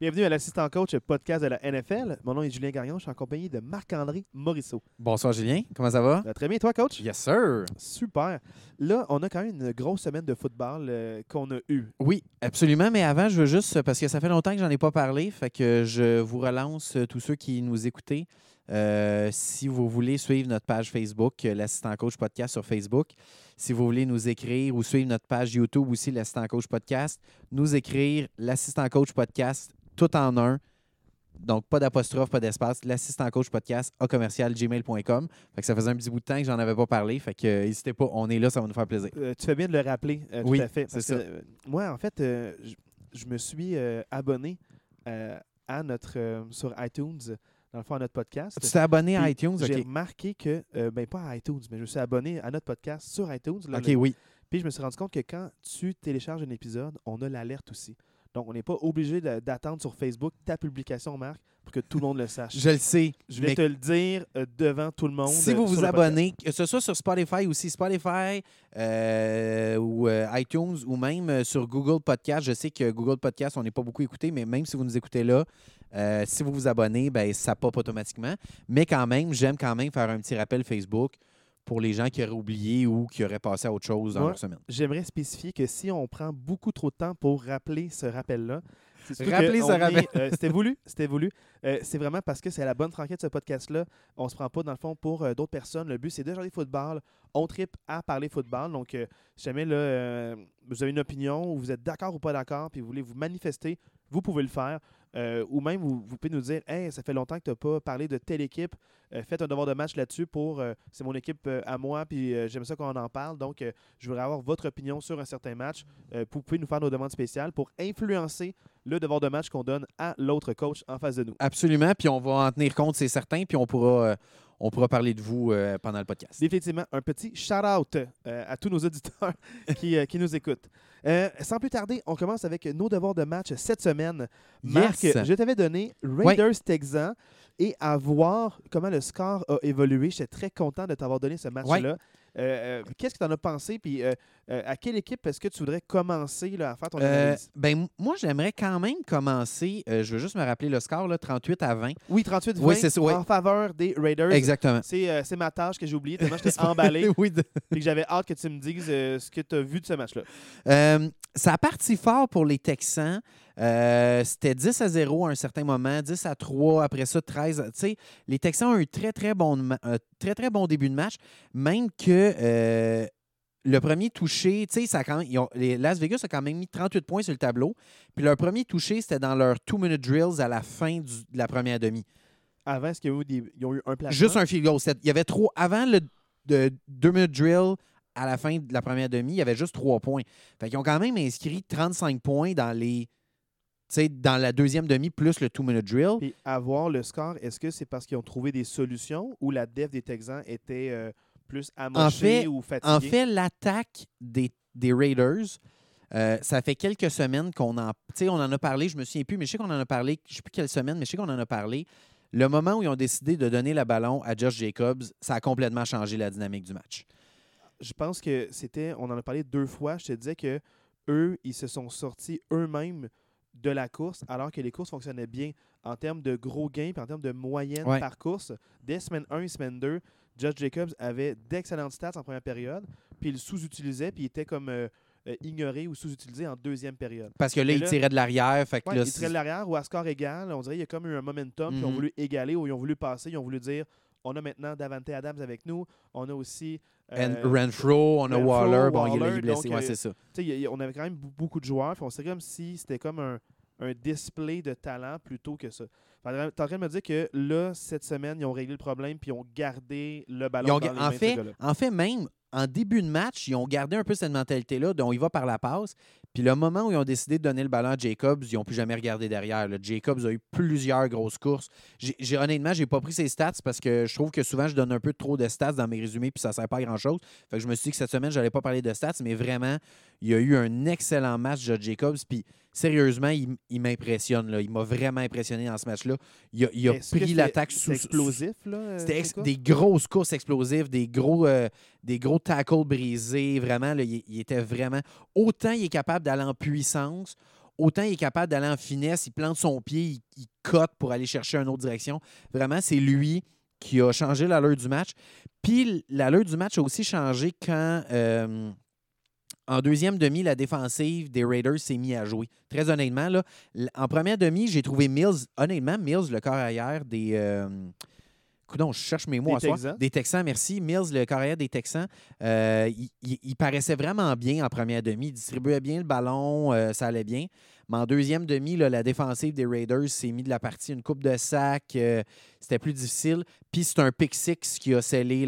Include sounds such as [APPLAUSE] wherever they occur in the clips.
Bienvenue à l'assistant coach podcast de la NFL. Mon nom est Julien Gagnon. Je suis en compagnie de Marc-André Morisseau. Bonsoir Julien, comment ça va? Très bien, toi, coach? Yes sir. Super. Là, on a quand même une grosse semaine de football euh, qu'on a eue. Oui, absolument, mais avant, je veux juste, parce que ça fait longtemps que j'en ai pas parlé, fait que je vous relance euh, tous ceux qui nous écoutez. Euh, si vous voulez suivre notre page Facebook, l'assistant coach podcast sur Facebook, si vous voulez nous écrire ou suivre notre page YouTube aussi, l'assistant coach podcast, nous écrire l'assistant coach podcast tout en un. Donc, pas d'apostrophe, pas d'espace. L'assistant coach podcast à commercial gmail.com. Fait que ça faisait un petit bout de temps que j'en avais pas parlé. Fait que euh, n'hésitez pas, on est là, ça va nous faire plaisir. Euh, tu fais bien de le rappeler, euh, Oui, tout à fait. parce ça. que, moi, en fait, je- je me suis abonné à notre sur iTunes, dans le fond, à notre podcast. Tu t'es abonné à iTunes? J'ai remarqué que, ben pas à iTunes, mais je me suis abonné à notre podcast sur iTunes. là, OK, oui. Puis je me suis rendu compte que quand tu télécharges un épisode, on a l'alerte aussi. Donc, on n'est pas obligé d'attendre sur Facebook ta publication, Marc, pour que tout le monde le sache. Je le sais. Je vais te le dire euh, devant tout le monde. Si euh, vous vous abonnez, que ce soit sur Spotify aussi, Spotify euh, ou iTunes ou même sur Google Podcast, je sais que Google Podcast, on n'est pas beaucoup écouté, mais même si vous nous écoutez là, si vous vous abonnez, ben, ça pop automatiquement. Mais quand même, j'aime quand même faire un petit rappel Facebook pour les gens qui auraient oublié ou qui auraient passé à autre chose dans leur semaine. J'aimerais spécifier que si on prend beaucoup trop de temps pour rappeler ce rappel-là, ce on rappel. euh, C'était voulu, c'était voulu. Euh, c'est vraiment parce que c'est la bonne franquette ce podcast-là. On se prend pas, dans le fond, pour euh, d'autres personnes. Le but, c'est de jaser football. On tripe à parler football. Donc, si jamais là, vous avez une opinion ou vous êtes d'accord ou pas d'accord, puis vous voulez vous manifester, vous pouvez le faire. Euh, ou même, vous, pouvez nous dire Hey, ça fait longtemps que tu n'as pas parlé de telle équipe. Euh, faites un devoir de match là-dessus pour. euh, c'est mon équipe à moi, puis j'aime ça qu'on en parle. Donc, je voudrais avoir votre opinion sur un certain match. Vous pouvez nous faire nos demandes spéciales pour influencer le devoir de match qu'on donne à l'autre coach en face de nous. Absolument, puis on va en tenir compte, c'est certain, puis on pourra, on pourra parler de vous euh, pendant le podcast. Définitivement, un petit shout-out euh, à tous nos auditeurs [LAUGHS] qui, euh, qui nous écoutent. Sans plus tarder, on commence avec nos devoirs de match cette semaine. Marc, Yes. je t'avais donné Raiders Texans et à voir comment le score a évolué. J'étais très content de t'avoir donné ce match-là. Euh, Qu'est-ce que tu en as pensé? Puis euh, euh, à quelle équipe est-ce que tu voudrais commencer là, à faire ton Euh, analyse? ben, moi, j'aimerais quand même commencer. euh, je veux juste me rappeler le score, là, 38 à 20. Oui, 38-20 oui, c'est ça, oui. en faveur des Raiders. Exactement. C'est euh, ma tâche que j'ai oubliée tellement j'étais [LAUGHS] emballé [LAUGHS] oui, de- que j'avais hâte que tu me dises euh, ce que tu as vu de ce match-là. Euh, ça a parti fort pour les Texans. Euh, C'était 10 à 0 à un certain moment, 10 à 3, après ça 13. Tu sais, les Texans ont eu un très, très bon, ma- un très, très bon début de match, même que euh, le premier touché, tu sais, ça a quand même- ils ont- les Las Vegas a quand même mis 38 points sur le tableau. Puis leur premier touché, c'était dans leur two-minute drills à la fin du- de la première demi. Avant, est-ce qu'ils ont, eu des- ils ont eu un placement? Juste un field goal. C'était- Il y avait trop. Avant le de, deux minutes drill, à la fin de la première demi, il y avait juste trois points. Fait qu'ils ont quand même inscrit 35 points dans les. Sais, dans la deuxième demi, plus le two-minute drill. Puis avoir le score, est-ce que c'est parce qu'ils ont trouvé des solutions ou la def des Texans était euh, plus amochée fait- ou fatiguée? En fait, l'attaque des, des Raiders, euh, ça fait quelques semaines qu'on en. On en a parlé, je me souviens plus, mais je sais qu'on en a parlé, je sais plus quelle semaine, mais je sais qu'on en a parlé. Le moment où ils ont décidé de donner le ballon à Josh Jacobs, ça a complètement changé la dynamique du match. je pense que c'était, on en a parlé deux fois, je te disais que eux, ils se sont sortis eux-mêmes de la course alors que les courses fonctionnaient bien en termes de gros gains et en termes de moyenne Ouais. par course. Dès semaine 1 et semaine 2, Judge Jacobs avait d'excellentes stats en première période, puis il sous-utilisait, puis il était comme euh, euh, ignoré ou sous-utilisé en deuxième période. Parce que là, il tirait de l'arrière. Fait que Ouais, là, il tirait de l'arrière ou à score égal, on dirait qu'il y a comme eu un momentum, puis ils ont Mhm. voulu égaler ou ils ont voulu passer, ils ont voulu dire on a maintenant Davante Adams avec nous, on a aussi And euh, Renfro, on a Renfro, Waller, bon, il est- il Waller, est blessé, ouais, euh, c'est ça. y a- on avait quand même beaucoup de joueurs. On serait comme si c'était comme un, un display de talent plutôt que ça. Tu es en train de me dire que là, cette semaine, ils ont réglé le problème puis ils ont gardé le ballon ont dans ga- les en, mains fait, en fait, même en début de match, ils ont gardé un peu cette mentalité-là, dont il va par la passe. Puis le moment où ils ont décidé de donner le ballon à Jacobs, ils n'ont plus jamais regardé derrière. là. Jacobs a eu plusieurs grosses courses. J'ai, j'ai- honnêtement, je n'ai pas pris ses stats parce que je trouve que souvent, je donne un peu trop de stats dans mes résumés puis ça ne sert pas à grand-chose. Fait que je me suis dit que cette semaine, je n'allais pas parler de stats, mais vraiment, il y a eu un excellent match de Jacobs. Puis sérieusement, il, il m'impressionne. Il m'a vraiment impressionné dans ce match-là. Il a, il pris l'attaque sous, explosif, là. euh, c'était ex- des grosses courses explosives, des gros, euh, des gros tackles brisés. Vraiment, là, il, il était vraiment. Autant il est capable d'aller en puissance, autant il est capable d'aller en finesse, il plante son pied, il, il cote pour aller chercher une autre direction. Vraiment, c'est lui qui a changé l'allure du match. Puis l'allure du match a aussi changé quand, euh, en deuxième demi, la défensive des Raiders s'est mise à jouer. Très honnêtement, en première demi, j'ai trouvé Mills, honnêtement, Mills, le corps arrière des. Euh, coudonc, je cherche mes mots Des à soi. Texans? Des Texans, merci. Mills, le carrière des Texans, euh, il, il- il paraissait vraiment bien en première demi. Il distribuait bien le ballon, euh, ça allait bien. Mais en deuxième demi, là, la défensive des Raiders s'est mis de la partie une coupe de sac. euh, C'était plus difficile. Puis c'est un pick six qui a scellé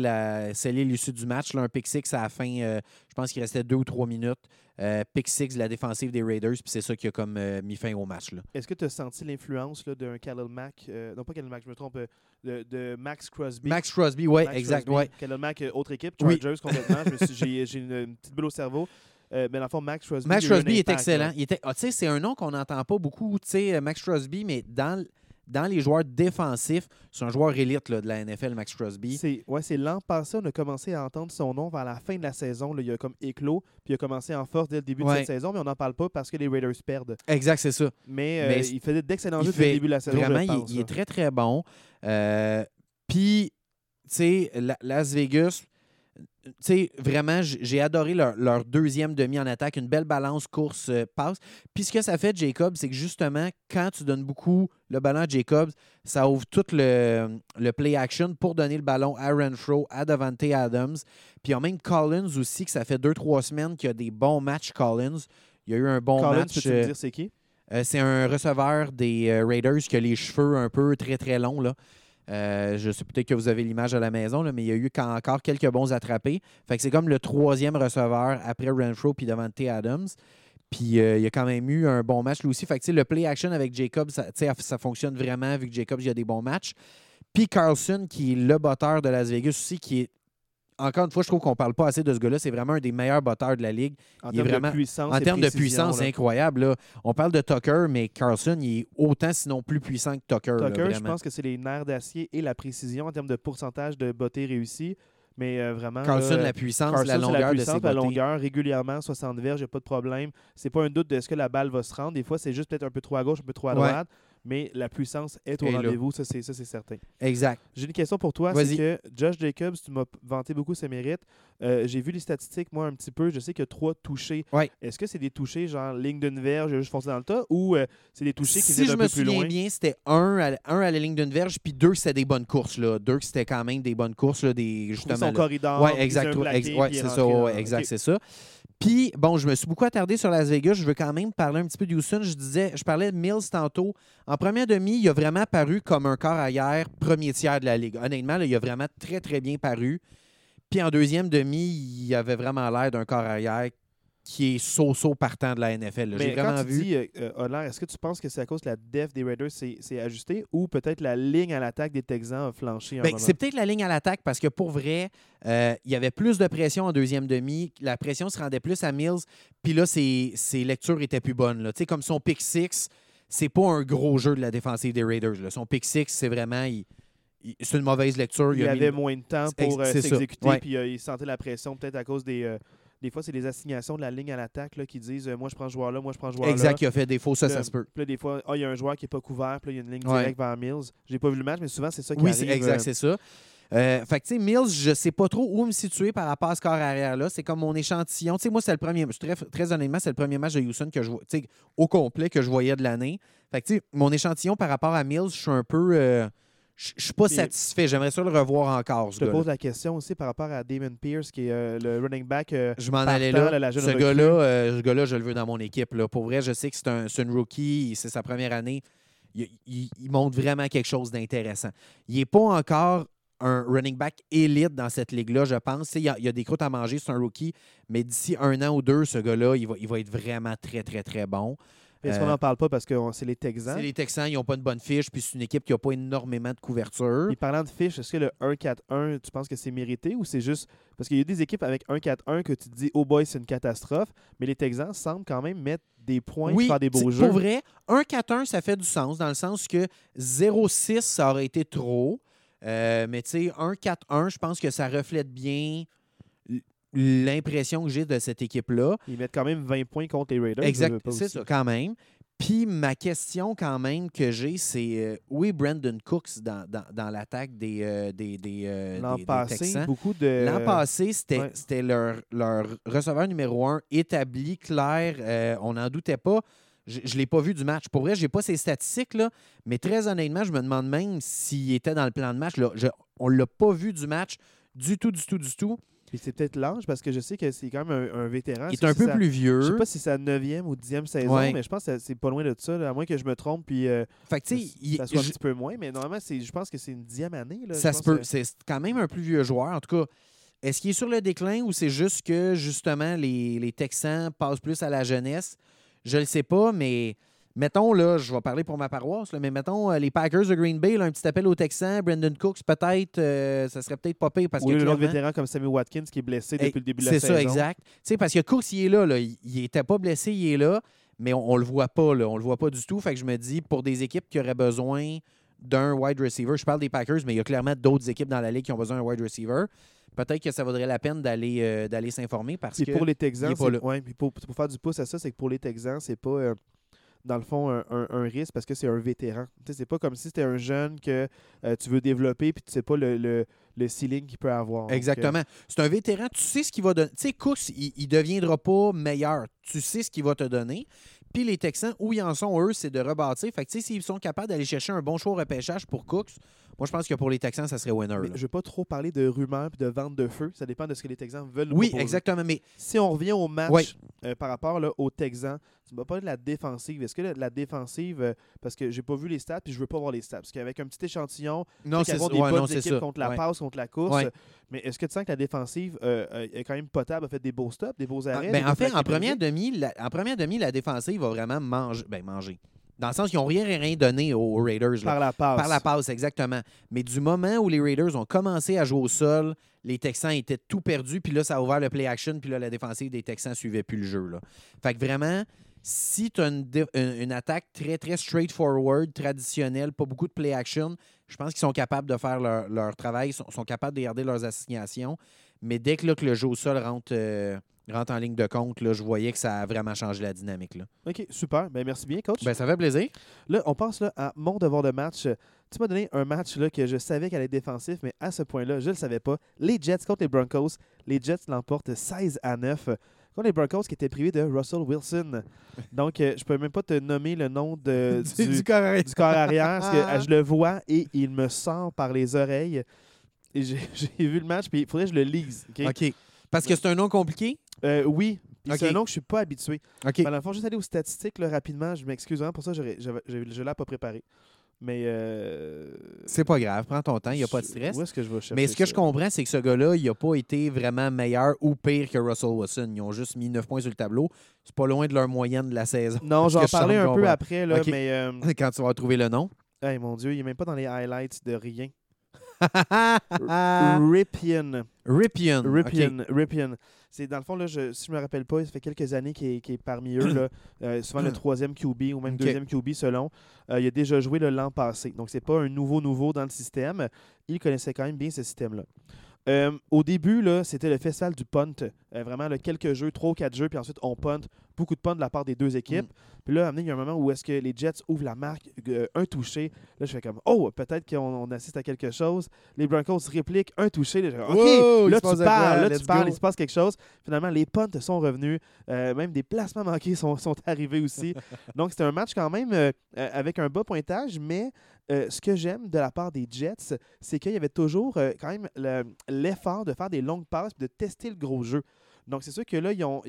l'issue du match. là. un pick six à la fin, euh, je pense qu'il restait deux ou trois minutes. Euh, pick six de la défensive des Raiders. Puis c'est ça qui a comme euh, mis fin au match. Est-ce que tu as senti l'influence d'un Khalil Mack, non pas Khalil Mack, je me trompe, de, de Max Crosby? Max Crosby, oui, exact. Crosby. Ouais. Khalil Mack, autre équipe, Oui. Chargers complètement. Suis- J'ai j'ai une, une petite bulle au cerveau. Euh, mais dans le fond, Max Crosby. Max est excellent. là. Il était, ah, c'est un nom qu'on n'entend pas beaucoup, euh, Max Crosby, mais dans, dans les joueurs défensifs, c'est un joueur élite là, de la NFL, Max Crosby. C'est ouais, c'est l'an passé, on a commencé à entendre son nom vers la fin de la saison. là. il a comme éclos, puis il a commencé en force dès le début de cette saison, mais on n'en parle pas parce que les Raiders perdent. Exact, c'est ça. Mais, euh, Mais il faisait d'excellents jeux dès le début de la saison. Vraiment, je il, pense, il là. est très, très bon. Euh, Puis, tu sais, La- Las Vegas, tu sais, vraiment, j'ai adoré leur, leur deuxième demi en attaque, une belle balance course-passe. Puis ce que ça fait, Jacob, c'est que justement, quand tu donnes beaucoup le ballon à Jacobs, ça ouvre tout le, le play action pour donner le ballon à Renfro, à Davante Adams. Puis il y a même Collins aussi, que ça fait deux, trois semaines qu'il y a des bons matchs, Collins. Il y a eu un bon Collins, match. peux-tu me euh, dire c'est qui? euh, c'est un receveur des euh, Raiders qui a les cheveux un peu très très longs. Là. Euh, je sais peut-être que vous avez l'image à la maison, là, mais il y a eu encore quelques bons attrapés. Fait que c'est comme le troisième receveur après Renfro puis Davante Adams. Puis euh, il y a quand même eu un bon match lui aussi. Le play action avec Jacobs, ça, fonctionne vraiment vu que Jacobs il a des bons matchs. Puis Carlson, qui est le botteur de Las Vegas aussi, qui est. Encore une fois, je trouve qu'on parle pas assez de ce gars-là. C'est vraiment un des meilleurs botteurs de la ligue. En termes vraiment- de puissance. En termes de puissance, c'est incroyable. là. On parle de Tucker, mais Carlson, il est autant, sinon plus puissant que Tucker. là, Tucker, je pense que c'est les nerfs d'acier et la précision en termes de pourcentage de bottées réussies. Mais euh, vraiment. Carlson, là, la puissance, Carson, la longueur de puissance, ses la longueur, régulièrement, 60 verges, il n'y a pas de problème. C'est pas un doute de est-ce que la balle va se rendre. Des fois, c'est juste peut-être un peu trop à gauche, un peu trop à Ouais. Mais la puissance est au rendez-vous, ça c'est certain. Exact. J'ai une question pour toi, c'est que Josh Jacobs, tu m'as vanté beaucoup ses mérites. Euh, J'ai vu les statistiques, moi, un petit peu. Je sais qu'il y a trois touchés. Ouais. Est-ce que c'est des touchés, genre ligne d'une verge, juste foncé dans le tas, ou euh, c'est des touchés qui Si étaient je un me peu plus souviens loin? bien, c'était un à, un à la ligne d'une verge, puis deux, c'était des bonnes courses. Là. Deux, c'était quand même des bonnes courses, là, des, justement. son là. corridor. Exact. ouais, plaqué, ex- ouais, puis c'est rentrer ça. dans- ouais, exact, c'est ça. Puis, bon, je me suis beaucoup attardé sur Las Vegas. Je veux quand même parler un petit peu de Houston. Je disais, je parlais de Mills tantôt. En première demi, il a vraiment paru comme un corps arrière premier tiers de la ligue. Honnêtement, il a vraiment très, très bien paru. Puis en deuxième demi, il avait vraiment l'air d'un corps arrière qui est so-so partant de la NFL. J'ai vraiment quand tu vu. dis euh, euh, est-ce que tu penses que c'est à cause que la def des Raiders s'est ajustée ou peut-être la ligne à l'attaque des Texans a flanché un Ben, c'est peut-être la ligne à l'attaque parce que pour vrai, euh, il y avait plus de pression en deuxième demi. La pression se rendait plus à Mills. Puis là, ses, ses lectures étaient plus bonnes. là. Tu sais, Comme son pick six, c'est pas un gros jeu de la défensive des Raiders. là. Son pick six, c'est vraiment. il- c'est une mauvaise lecture. il avait moins de temps pour euh, s'exécuter, puis euh, il sentait la pression peut-être à cause des. euh, des fois, c'est les assignations de la ligne à l'attaque là, qui disent euh, moi je prends ce joueur là, moi je prends ce joueur là. Exact, il a fait défaut, ça, Là, ça se peut. Puis là, des fois, ah, il y a un joueur qui n'est pas couvert, puis là, il y a une ligne Ouais. directe vers Mills. J'ai pas vu le match, mais souvent, c'est ça qui Oui, arrive. c'est exact, euh, c'est ça. Euh, fait que, tu sais, Mills, je sais pas trop où me situer par rapport à ce corps arrière-là. C'est comme mon échantillon. Tu sais, moi, c'est le premier. Très, très honnêtement, c'est le premier match de Houston que je vois, au complet que je voyais de l'année. Fait que, tu sais, mon échantillon par rapport à Mills, je suis un peu. euh, je suis pas satisfait. J'aimerais ça le revoir encore, Je te pose la question aussi par rapport à Damon Pierce, qui est euh, le running back. euh, Je m'en allais là. la jeune ce gars-là, euh, ce gars-là, je le veux dans mon équipe. Là. Pour vrai, je sais que c'est un, une rookie, c'est sa première année. Il, il- il montre vraiment quelque chose d'intéressant. Il n'est pas encore un running back élite dans cette ligue-là, je pense. Il y, a, il y a des croûtes à manger, c'est un rookie, mais d'ici un an ou deux, ce gars-là, il va, il va être vraiment très, très, très bon. Est-ce Euh, qu'on n'en parle pas parce que c'est les Texans? C'est les Texans, ils n'ont pas une bonne fiche, puis c'est une équipe qui n'a pas énormément de couverture. Puis parlant de fiche, est-ce que le 1-4-1, tu penses que c'est mérité ou c'est juste. Parce qu'il y a des équipes avec 1-4-1 que tu te dis, oh boy, c'est une catastrophe, mais les Texans semblent quand même mettre des points oui, faire des beaux jeux? Pour vrai, 1-4-1, ça fait du sens, dans le sens que 0-6, ça aurait été trop. Euh, mais tu sais, 1-4-1, je pense que ça reflète bien l'impression que j'ai de cette équipe-là. Ils mettent quand même 20 points contre les Raiders. Exact, c'est ça, quand même. Puis ma question quand même que j'ai, c'est euh, où est Brandon Cooks dans, dans, dans l'attaque des, euh, des, des, euh, L'an des- des passé, Texans? beaucoup de. L'an passé, c'était ouais. c'était leur, leur receveur numéro un établi, clair. euh, on n'en doutait pas. Je ne l'ai pas vu du match. Pour vrai, je n'ai pas ses statistiques, là, mais très honnêtement, je me demande même s'il était dans le plan de match. Là. Je- on ne l'a pas vu du match du tout, du tout, du tout. Puis c'est peut-être l'âge parce que je sais que c'est quand même un, un vétéran. Il est un peu sa- plus Je vieux. sais pas si c'est sa 9e ou 10e saison, Ouais. mais je pense que c'est pas loin de ça, là, à moins que je me trompe. Puis euh, Fait que, il- ça soit un je- petit peu moins, mais normalement, c'est- je pense que c'est une dixième année. Là, Ça Je se peut. que- C'est quand même un plus vieux joueur. En tout cas, est-ce qu'il est sur le déclin ou c'est juste que, justement, les, les Texans passent plus à la jeunesse? Je ne le sais pas, mais mettons, là, je vais parler pour ma paroisse, là, mais mettons, euh, les Packers de Green Bay, là, un petit appel aux Texans, Brandon Cooks, peut-être, euh, ça serait peut-être pas pire parce Ou que. l'autre vétéran comme Sammy Watkins qui est blessé depuis le début de la C'est saison. ça, exact. Tu sais, parce que Cooks, il est là, là. Il n'était pas blessé, il est là, mais on, ne le voit pas, là. On le voit pas du tout. Fait que je me dis, pour des équipes qui auraient besoin d'un wide receiver, je parle des Packers, mais il y a clairement d'autres équipes dans la ligue qui ont besoin d'un wide receiver. Peut-être que ça vaudrait la peine d'aller euh, d'aller s'informer parce Puis que. pour les Texans, c'est- ouais, puis pour, pour faire du pouce à ça, c'est que pour les Texans, c'est pas euh, dans le fond un, un- un risque parce que c'est un vétéran. C'est pas comme si c'était un jeune que euh, tu veux développer puis tu sais pas le, le, le ceiling qu'il peut avoir. Donc, euh, Exactement. C'est un vétéran, tu sais ce qu'il va donner. Tu sais, Cooks, il ne deviendra pas meilleur. Tu sais ce qu'il va te donner. Puis les Texans, où ils en sont, eux, c'est de rebâtir. Fait que, tu sais, s'ils sont capables d'aller chercher un bon choix au repêchage pour Cooks, moi, je pense que pour les Texans, ça serait winner. mais je veux pas trop parler de rumeurs et de vente de feu. Ça dépend de ce que les Texans veulent Oui, proposer. exactement. Mais Si on revient au match Oui. euh, par rapport là, aux Texans, tu m'as parlé de la défensive. Est-ce que la, la défensive, euh, parce que j'ai pas vu les stats puis je veux pas voir les stats, parce qu'avec un petit échantillon, non, c'est des Ouais, bonnes non, c'est équipes ça. contre la Ouais. passe, contre la course. Ouais. Mais est-ce que tu sens que la défensive euh, est quand même potable, a fait des beaux stops, des beaux Ah, arrêts? ben, des en fait, en première, demi, la, en première demi, la défensive va vraiment manger. Ben, manger. Dans le sens qu'ils n'ont rien, rien donné aux Raiders. là. Par la passe. Par la passe, exactement. Mais du moment où les Raiders ont commencé à jouer au sol, les Texans étaient tout perdus, puis là, ça a ouvert le play action, puis là, la défensive des Texans suivait plus le jeu. Là. Fait que vraiment, si tu as une, une- une attaque très, très straightforward, traditionnelle, pas beaucoup de play action, je pense qu'ils sont capables de faire leur, leur travail, sont, sont capables de garder leurs assignations. Mais dès que, là, que le jeu au sol rentre, euh, rentre en ligne de compte, là, je voyais que ça a vraiment changé la dynamique. Là. OK, super. Ben, merci bien, coach. Ben, ça fait plaisir. Là, on passe là, à mon devoir de match. Tu m'as donné un match là, que je savais qu'elle allait être défensif, mais à ce point-là, je ne le savais pas. Les Jets contre les Broncos. Les Jets l'emportent 16 à 9 contre les Broncos qui étaient privés de Russell Wilson. [LAUGHS] Donc, euh, je peux même pas te nommer le nom de, [LAUGHS] du, corps arrière parce que euh, je le vois et il me sent par les oreilles. [LAUGHS] J'ai vu le match, puis il faudrait que je le lise. OK? OK. Parce que c'est un nom compliqué? Euh, oui. C'est un nom que je suis pas habitué. OK. Ben, dans le fond, juste aller aux statistiques là, rapidement. Je m'excuse vraiment pour ça, je ne l'ai pas préparé. Mais. Euh, C'est pas grave, prends ton temps, il n'y a pas de stress. Où est-ce que je vais chercher Mais ce que ça? je comprends, c'est que ce gars-là, il n'a pas été vraiment meilleur ou pire que Russell Wilson. Ils ont juste mis 9 points sur le tableau. C'est pas loin de leur moyenne de la saison. Non, j'en parlais un peu après, là, mais. euh, [LAUGHS] Quand tu vas trouver le nom. hey, mon Dieu, il n'est même pas dans les highlights de rien. [LAUGHS] Ripien. Ripien. Ripien. Ripien. Ripien. C'est dans le fond, là, je, si je me rappelle pas, ça fait quelques années qu'il est, parmi eux. Là, [CLEARS THROAT] Euh, souvent le troisième QB ou même Ok. deuxième QB selon. Euh, il a déjà joué le l'an passé. Donc, c'est pas un nouveau nouveau dans le système. Il connaissait quand même bien ce système-là. Euh, au début, c'était le festival du punt. Euh, vraiment, là, quelques jeux, trois ou quatre jeux, puis ensuite on punt. Beaucoup de punt de la part des deux équipes. Mm. Puis là, donné, il y a un moment où est-ce que les Jets ouvrent la marque, euh, un touché. Là, je fais comme, oh, peut-être qu'on on assiste à quelque chose. Les Broncos répliquent un touché. Là, fais, OK, là, tu parles, là, tu parles, il se passe quelque chose. Finalement, les punts sont revenus. Même des placements manqués sont, sont arrivés aussi. [LAUGHS] Donc, c'était un match quand même avec un bas pointage, mais euh, ce que j'aime de la part des Jets, c'est qu'il y avait toujours euh, quand même le- l'effort de faire des longues passes et de tester le gros jeu. Donc, c'est sûr que là, ils ont,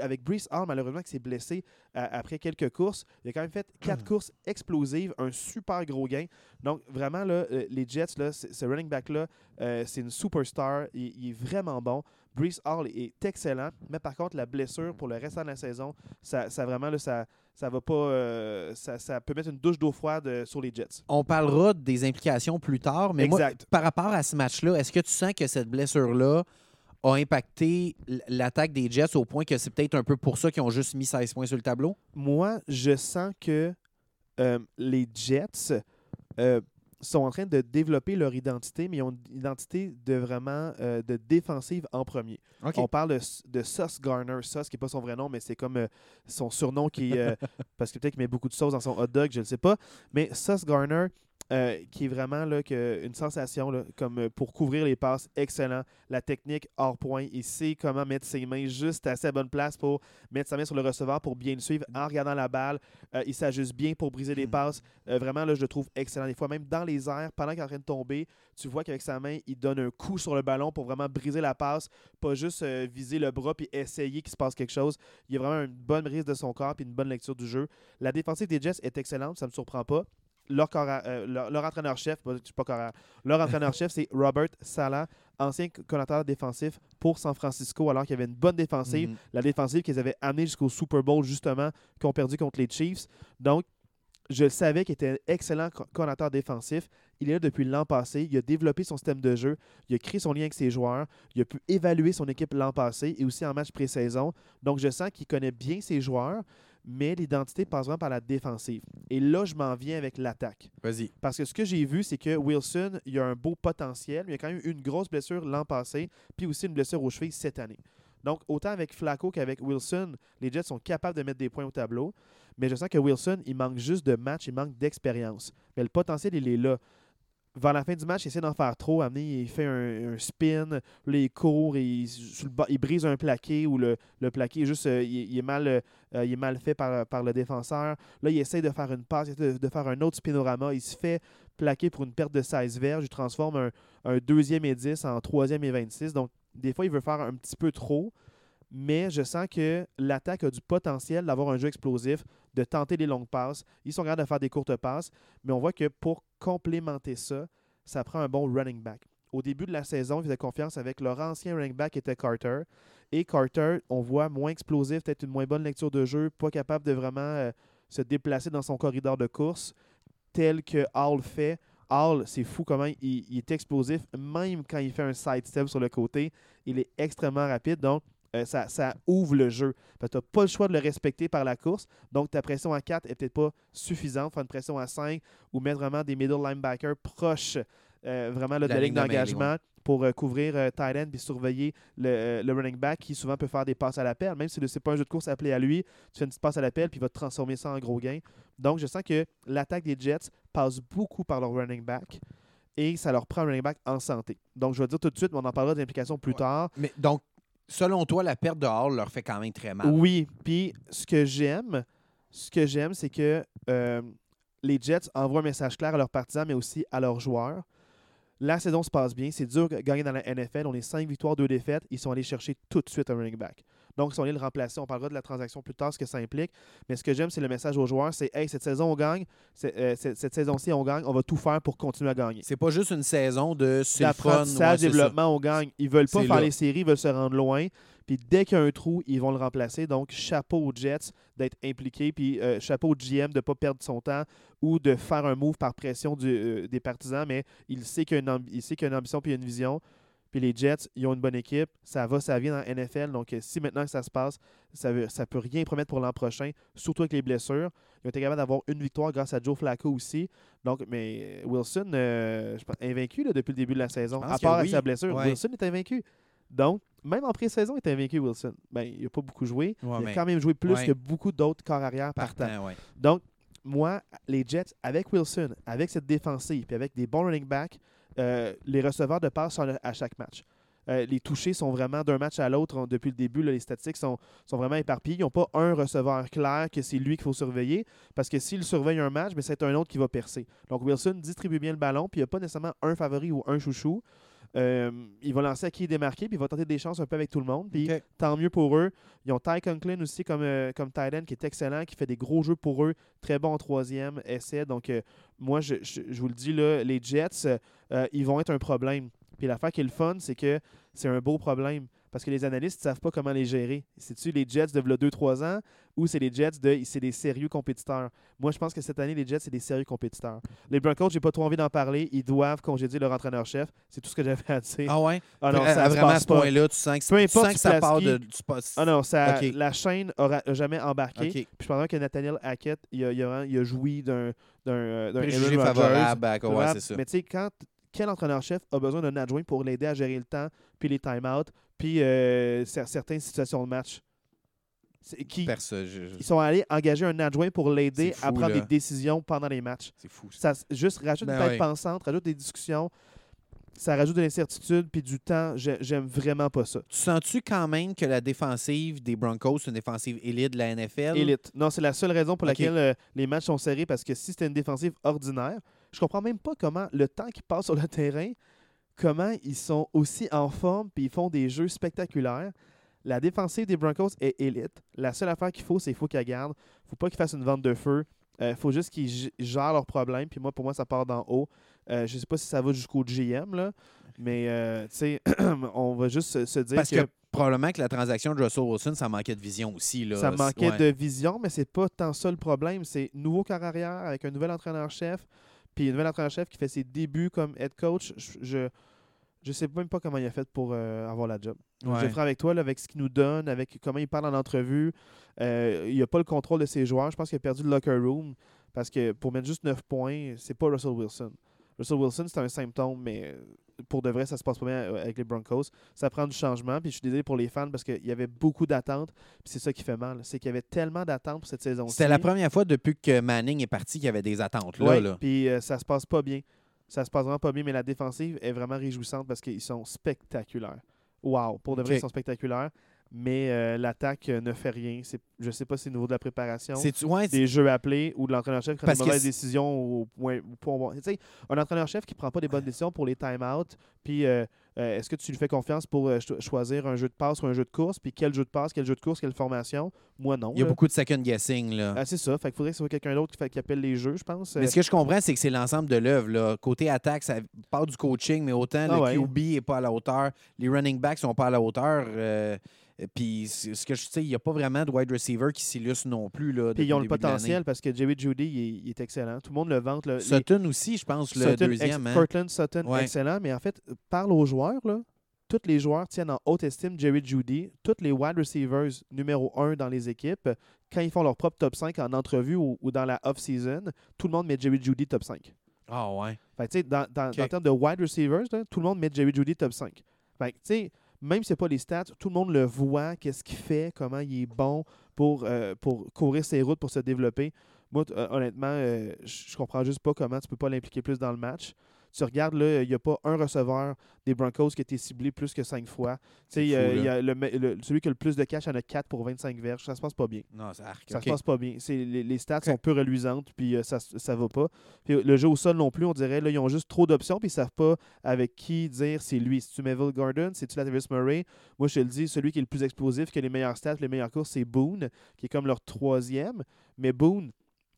avec Brees Hall, malheureusement, qui s'est blessé euh, après quelques courses, il a quand même fait [CLEARS THROAT] quatre courses explosives, un super gros gain. Donc, vraiment, là, les Jets, là, ce running back-là, euh, c'est une superstar. Il, il est vraiment bon. Brees Hall est excellent, mais par contre, la blessure pour le restant de la saison, ça, ça vraiment, là, ça, ça va pas. euh, ça, ça peut mettre une douche d'eau froide euh, sur les Jets. On parlera des implications plus tard, mais moi, par rapport à ce match-là, est-ce que tu sens que cette blessure-là a impacté l'attaque des Jets au point que c'est peut-être un peu pour ça qu'ils ont juste mis 16 points sur le tableau? Moi, je sens que euh, les Jets, euh, sont en train de développer leur identité, mais ils ont une identité de vraiment euh, de défensive en premier. On parle de, de Sauce Garner. Sauce, qui n'est pas son vrai nom, mais c'est comme euh, son surnom qui. euh, [LAUGHS] parce que peut-être qu'il met beaucoup de sauce dans son hot dog, je ne sais pas. Mais Sauce Garner, euh, qui est vraiment là, que, une sensation là, comme euh, pour couvrir les passes, excellent. La technique hors point. Il sait comment mettre ses mains juste à assez bonne place pour mettre sa main sur le receveur pour bien le suivre en regardant la balle. Euh, il s'ajuste bien pour briser les Mm. passes. Euh, vraiment, là, je le trouve excellent. Des fois, même dans les airs, pendant qu'il est en train de tomber, tu vois qu'avec sa main, il donne un coup sur le ballon pour vraiment briser la passe, pas juste viser le bras puis essayer qu'il se passe quelque chose. Il y a vraiment une bonne brise de son corps puis une bonne lecture du jeu. La défensive des Jets est excellente, ça ne me surprend pas. Leur, euh, leur, leur entraîneur-chef, pas- leur entraîneur-chef, c'est Robert Sala, ancien coordinateur défensif pour San Francisco, alors qu'il y avait une bonne défensive Mhm. la défensive qu'ils avaient amenée jusqu'au Super Bowl, justement, qu'ils ont perdu contre les Chiefs. Donc, je savais qu'il était un excellent co- coordinateur défensif. Il est là depuis l'an passé. Il a développé son système de jeu. Il a créé son lien avec ses joueurs. Il a pu évaluer son équipe l'an passé et aussi en match pré-saison. Donc, je sens qu'il connaît bien ses joueurs, mais l'identité passe vraiment par la défensive. Et là, je m'en viens avec l'attaque. Vas-y. Parce que ce que j'ai vu, c'est que Wilson, il a un beau potentiel, mais il a quand même eu une grosse blessure l'an passé, puis aussi une blessure aux chevilles cette année. Donc, autant avec Flacco qu'avec Wilson, les Jets sont capables de mettre des points au tableau. Mais je sens que Wilson, il manque juste de match, il manque d'expérience. Mais le potentiel, il est là. Vers la fin du match, il essaie d'en faire trop. Amener, il fait un, spin, là, il court, il, il brise un plaqué ou le, le plaqué juste, euh, il, est mal, euh, mal fait par, par le défenseur. Là, il essaie de faire une passe, il essaie de, de faire un autre spinorama. Il se fait plaquer pour une perte de 16 verges. Il transforme un, un deuxième et 10 en troisième et 26. Donc, des fois, il veut faire un petit peu trop. Mais je sens que l'attaque a du potentiel d'avoir un jeu explosif, de tenter des longues passes. Ils sont capables de faire des courtes passes. Mais on voit que pour complémenter ça, ça prend un bon running back. Au début de la saison, ils faisaient confiance avec leur ancien running back qui était Carter. Et Carter, on voit moins explosif, peut-être une moins bonne lecture de jeu, pas capable de vraiment euh, se déplacer dans son corridor de course tel que Hall fait. Hall, c'est fou comment il, il est explosif, même quand il fait un sidestep sur le côté. Il est extrêmement rapide, donc euh, ça, ça ouvre le jeu. Tu n'as pas le choix de le respecter par la course, donc ta pression à 4 est peut-être pas suffisante. Faire une pression à 5 ou mettre vraiment des middle linebackers proches euh, vraiment là, de La la ligne de d'engagement pour euh, couvrir euh, tight end puis surveiller le, le running back qui souvent peut faire des passes à l'appel. Même si ce n'est pas un jeu de course appelé à lui, tu fais une petite passe à l'appel puis il va te transformer ça en gros gain. Donc, je sens que l'attaque des Jets passe beaucoup par leur running back et ça leur prend un running back en santé. Donc, je vais dire tout de suite, mais on en parlera des implications plus Ouais. tard. Mais donc, selon toi, la perte de Hall leur fait quand même très mal. Oui, puis ce que j'aime, ce que j'aime, c'est que euh, les Jets envoient un message clair à leurs partisans, mais aussi à leurs joueurs. La saison se passe bien. C'est dur de gagner dans la NFL. On est 5 victoires, 2 défaites. Ils sont allés chercher tout de suite un running back. Donc, ils sont allés le remplacer. On parlera de la transaction plus tard, ce que ça implique. Mais ce que j'aime, c'est le message aux joueurs. C'est Hey, cette saison, on gagne. Euh, cette, cette saison-ci, on gagne. On va tout faire pour continuer à gagner. C'est pas juste une saison de D'apprentissage, ouais, ça. développement, on gagne. Ils veulent pas faire là. les séries, ils veulent se rendre loin. Puis dès qu'il y a un trou, ils vont le remplacer. Donc, chapeau aux Jets d'être impliqués. Puis euh, chapeau au GM de ne pas perdre son temps ou de faire un move par pression du, euh, des partisans. Mais il sait qu'il y y a une ambition puis une vision. Puis les Jets, ils ont une bonne équipe. Ça va, ça vient dans la NFL. Donc, euh, si maintenant que ça se passe, ça ne ça peut rien promettre pour l'an prochain, surtout avec les blessures. Ils ont été capables d'avoir une victoire grâce à Joe Flacco aussi. Donc, mais Wilson, euh, je pense, invaincu là, depuis le début de la saison. À part avec oui. sa blessure, Ouais. Wilson est invaincu. Donc, même en pré-saison, il est invaincu, Wilson. Ben, il n'a pas beaucoup joué. Ouais, il a quand même joué plus ouais. que beaucoup d'autres corps arrière partant, ouais. Donc, moi, les Jets, avec Wilson, avec cette défensive, puis avec des bons running backs, euh, les receveurs de passe sont à chaque match. Euh, les touchés sont vraiment d'un match à l'autre. Depuis le début, les statistiques sont, sont vraiment éparpillées. Ils n'ont pas un receveur clair que c'est lui qu'il faut surveiller. Parce que s'il surveille un match, mais c'est un autre qui va percer. Donc Wilson distribue bien le ballon, puis il n'y a pas nécessairement un favori ou un chouchou. Euh, il va lancer à qui est démarqué, puis il va tenter des chances un peu avec tout le monde. Puis tant mieux pour eux. Ils ont Ty Conklin aussi comme, euh, comme tight end qui est excellent, qui fait des gros jeux pour eux. Très bon en troisième essai. Donc, euh, moi, je, je- je vous le dis, là, les Jets, ils vont être un problème. Puis l'affaire qui est le fun, c'est que c'est un beau problème. parce que les analystes ne savent pas comment les gérer. C'est-tu les Jets de 2-3 ans ou c'est les Jets de c'est des sérieux compétiteurs? Moi, je pense que cette année, les Jets, c'est des sérieux compétiteurs. Les Broncos, j'ai pas trop envie d'en parler. Ils doivent congédier leur entraîneur-chef. C'est tout ce que j'avais à dire. Ah ouais? Ah non, À- ça à vraiment à ce point-là, tu sens que, Peu tu importe sens que ça part de. Stefanski. du pas- Ah non, ça, la chaîne aura jamais embarqué. Puis je pense que Nathaniel Hackett, il a, il a, il a joui d'un d'un euh, d'un Préjugé favorable. à- ouais, Favorable. c'est ça. Mais tu sais, quand quel entraîneur-chef a besoin d'un adjoint pour l'aider à gérer le temps, puis les time-outs, puis euh, cer- certaines situations de match? Qui, Perso- je- ils sont allés engager un adjoint pour l'aider à prendre là. des décisions pendant les matchs. C'est fou. ça. Juste rajoute Ben une tête ouais. pensante, rajoute des discussions. Ça rajoute de l'incertitude puis du temps. J'ai- J'aime vraiment pas ça. Tu sens-tu quand même que la défensive des Broncos, c'est une défensive élite de la NFL? Élite. Non, c'est la seule raison pour laquelle euh, les matchs sont serrés parce que si c'était une défensive ordinaire, je comprends même pas comment le temps qu'ils passent sur le terrain, comment ils sont aussi en forme puis ils font des jeux spectaculaires. La défensive des Broncos est élite. La seule affaire qu'il faut, c'est qu'il faut qu'ils la gardent. faut pas qu'ils fassent une vente de feu. Il faut juste qu'ils gèrent leurs problèmes. Puis moi, pour moi, ça part d'en haut. Euh, je sais pas si ça va jusqu'au GM, là, mais euh, tu sais, [CLEARS THROAT] on va juste se, se dire Parce que, que probablement que la transaction de Russell Wilson, ça manquait de vision aussi. Là. ça manquait Ouais. de vision, mais c'est pas tant ça le problème. C'est nouveau corps arrière avec un nouvel entraîneur-chef, puis un nouvel entraîneur-chef qui fait ses débuts comme head coach. Je, je, je sais même pas comment il a fait pour euh, avoir la job. Ouais. Je faire avec toi, là, avec ce qu'il nous donne, avec comment il parle en entrevue. Euh, il n'a pas le contrôle de ses joueurs. Je pense qu'il a perdu le locker room parce que pour mettre juste 9 points, c'est pas Russell Wilson. Russell Wilson, c'est un symptôme, mais euh, pour de vrai, ça se passe pas bien avec les Broncos. Ça prend du changement. Puis je suis désolé pour les fans parce qu'il y avait beaucoup d'attentes. Puis c'est ça qui fait mal. C'est qu'il y avait tellement d'attentes pour cette saison-ci. C'était la première fois depuis que Manning est parti qu'il y avait des attentes. Là, Ouais, là. Puis euh, ça se passe pas bien. Ça se passe vraiment pas bien, mais la défensive est vraiment réjouissante parce qu'ils sont spectaculaires. Wow, pour de vrai, ils sont spectaculaires. Mais euh, l'attaque euh, ne fait rien. Je sais pas si c'est au niveau de la préparation, ouais, des jeux appelés ou de l'entraîneur-chef qui prend des mauvaises décisions au point. au point- un entraîneur-chef qui prend pas des bonnes décisions pour les time-out, puis euh, euh, est-ce que tu lui fais confiance pour euh, cho- choisir un jeu de passe ou un jeu de course, puis quel jeu de passe, quel jeu de course, quelle formation? Moi, non. il y a là. beaucoup de second guessing. Là. Ah, c'est ça. Fait qu'il faudrait que ce soit quelqu'un d'autre qui, appelle les jeux, je pense. Mais Euh, ce que je comprends, c'est que c'est l'ensemble de l'œuvre. Côté attaque, ça part du coaching, mais autant Ah le ouais. QB n'est pas à la hauteur, les running backs sont pas à la hauteur. euh, puis c- ce que je sais, il n'y a pas vraiment de wide receiver qui s'illustre non plus. Là, Puis ils ont le potentiel parce que Jerry Judy, il est, il est excellent. Tout le monde le vante. là. Les- Sutton aussi, je pense, le Sutton, deuxième. hein. Cortland Sutton, Ouais. excellent. Mais en fait, parle aux joueurs. Là. Tous les joueurs tiennent en haute estime Jerry Judy. Tous les wide receivers numéro un dans les équipes, quand ils font leur propre top 5 en entrevue ou, ou dans la off-season, tout le monde met Jerry Judy top 5. Ah ouais. Fait que, tu sais, dans, dans, dans le terme de wide receivers, là, tout le monde met Jerry Judy top 5. Fait tu sais, même si ce n'est pas les stats, tout le monde le voit, qu'est-ce qu'il fait, comment il est bon pour, euh, pour courir ses routes, pour se développer. Moi, euh, honnêtement, euh, je je comprends juste pas comment tu peux pas l'impliquer plus dans le match. Tu regardes, là, il n'y a pas un receveur des Broncos qui a été ciblé plus que cinq fois. Tu sais, C'est euh, fou, il y là. a le me- le- celui qui a le plus de cash en a 4 pour 25 verges. Ça se passe pas bien. Non, c'est arc. Ça se passe pas bien. C'est, les, les stats sont peu reluisantes, puis euh, ça, ça va pas. Puis euh, le jeu au sol non plus, on dirait, là, ils ont juste trop d'options, puis ils savent pas avec qui dire c'est lui. Si tu Melville Gordon, c'est tu Latavius Murray? Moi, je te le dis, celui qui est le plus explosif, qui a les meilleurs stats, les meilleures courses, c'est Boone, qui est comme leur troisième. Mais Boone,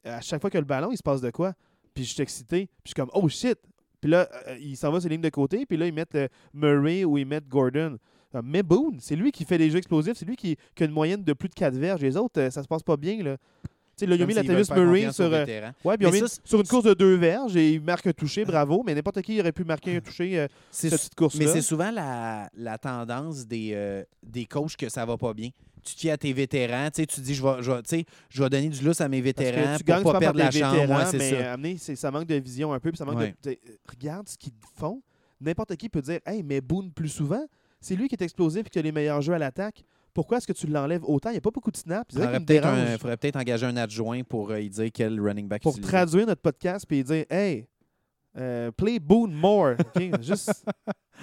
à chaque fois qu'il a le ballon, il se passe de quoi? Puis je suis excité, puis je suis comme, oh shit! Puis là, euh, il s'en va sur les lignes de côté, puis là, ils mettent euh, Murray ou ils mettent Gordon. Euh, Mais Boone, c'est lui qui fait des jeux explosifs, c'est lui qui, qui a une moyenne de plus de 4 verges. Les autres, ça se passe pas bien. Là. Tu sais, là, ils ont mis faire Murray sur. euh, ouais, puis mis sur une course de deux verges et il marque un touché, bravo, mais n'importe qui aurait pu marquer un touché euh, cette petite course-là. Mais c'est souvent la, la tendance des, euh, des coachs que ça va pas bien. Tu te fies à tes vétérans, tu sais, tu dis je vais, je, vais- tu sais, je vais donner du lousse à mes vétérans tu pour gagnes pas pas perdre la Ouais, mais ça. euh, amener, ça manque de vision un peu. Puis ça manque Ouais. de, de- regarde ce qu'ils font. N'importe qui peut dire Hey, mais Boone plus souvent. C'est lui qui est explosif et qui a les meilleurs jeux à l'attaque. Pourquoi est-ce que tu l'enlèves autant? Il n'y a pas beaucoup de snaps. Il faudrait peut-être engager un adjoint pour euh, y dire quel running back Pour traduire notre podcast et dire Hey, euh, play Boone more. [LAUGHS] Juste.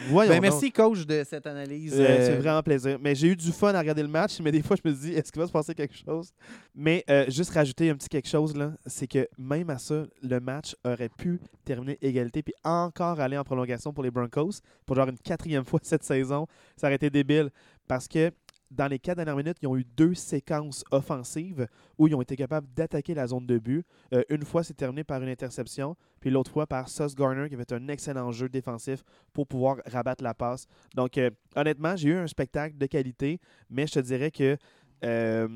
Voyons. Ben, merci, coach, de cette analyse. Euh, euh, C'est vraiment un plaisir. Mais j'ai eu du fun à regarder le match, mais des fois, je me dis, est-ce qu'il va se passer quelque chose? Mais euh, juste rajouter un petit quelque chose, là, c'est que même à ça, le match aurait pu terminer égalité puis encore aller en prolongation pour les Broncos pour genre une quatrième fois cette saison. Ça aurait été débile parce que dans les quatre dernières minutes, ils ont eu deux séquences offensives où ils ont été capables d'attaquer la zone de but. Euh, une fois, c'est terminé par une interception, puis l'autre fois par Sauce Garner qui avait un excellent jeu défensif pour pouvoir rabattre la passe. Donc, euh, honnêtement, j'ai eu un spectacle de qualité, mais je te dirais que euh,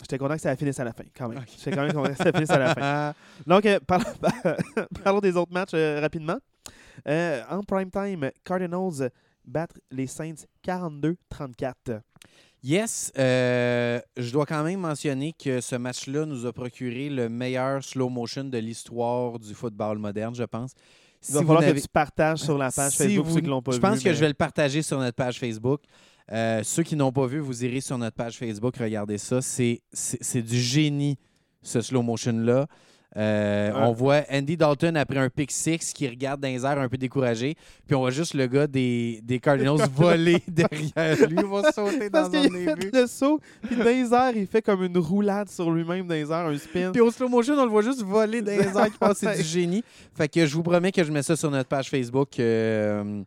j'étais content que ça finisse à la fin, quand même. J'étais quand même content que ça finisse à la fin. [LAUGHS] Donc, parlons, [LAUGHS] parlons des autres matchs rapidement. En prime time, Cardinals battent les Saints 42-34. Yes, euh, je dois quand même mentionner que ce match-là nous a procuré le meilleur slow motion de l'histoire du football moderne, je pense. Il va Si falloir que tu partages sur la page [LAUGHS] si Facebook vous- ceux qui l'ont pas je vu. pense que je vais le partager sur notre page Facebook. Euh, ceux qui n'ont pas vu, vous irez sur notre page Facebook, regardez ça. C'est du génie, ce slow motion-là. Euh, Ouais. On voit Andy Dalton après un pick six qui regarde dans les airs un peu découragé. Puis on voit juste le gars des, des Cardinals [LAUGHS] voler derrière lui. Il va sauter dans Parce qu'il fait le saut, puis dans les airs, il fait comme une roulade sur lui-même dans les airs, un spin. Puis au slow motion, on le voit juste voler dans les airs qui passe. C'est du génie. Fait que je vous promets que je mets ça sur notre page Facebook euh,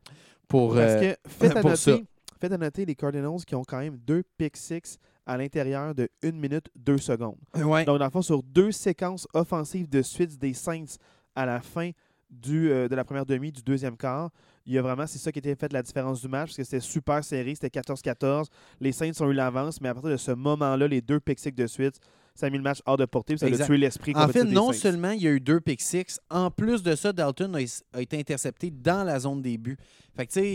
pour. Parce euh, faites à, pour ça. noter, faites à noter les Cardinals qui ont quand même deux pick six à l'intérieur de 1 minute 2 secondes. ouais. Donc, dans le fond, sur deux séquences offensives de suite des Saints à la fin du, euh, de la première demi du deuxième quart, il y a vraiment, c'est ça qui était fait la différence du match, parce que c'était super serré, c'était 14-14. Les Saints ont eu l'avance, mais à partir de ce moment-là, les deux pick six de suite, ça a mis le match hors de portée, puis ça Exact. a tué l'esprit En fait, non Saints. seulement il y a eu deux pick six, en plus de ça, Dalton a, a été intercepté dans la zone des buts. Fait que, tu sais,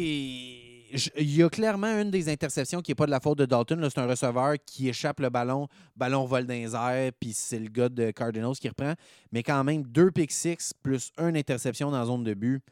il y a clairement une des interceptions qui n'est pas de la faute de Dalton. là. C'est un receveur qui échappe le ballon, ballon vole dans les airs, puis c'est le gars de Cardinals qui reprend. Mais quand même, deux pick six plus une interception dans la zone de but.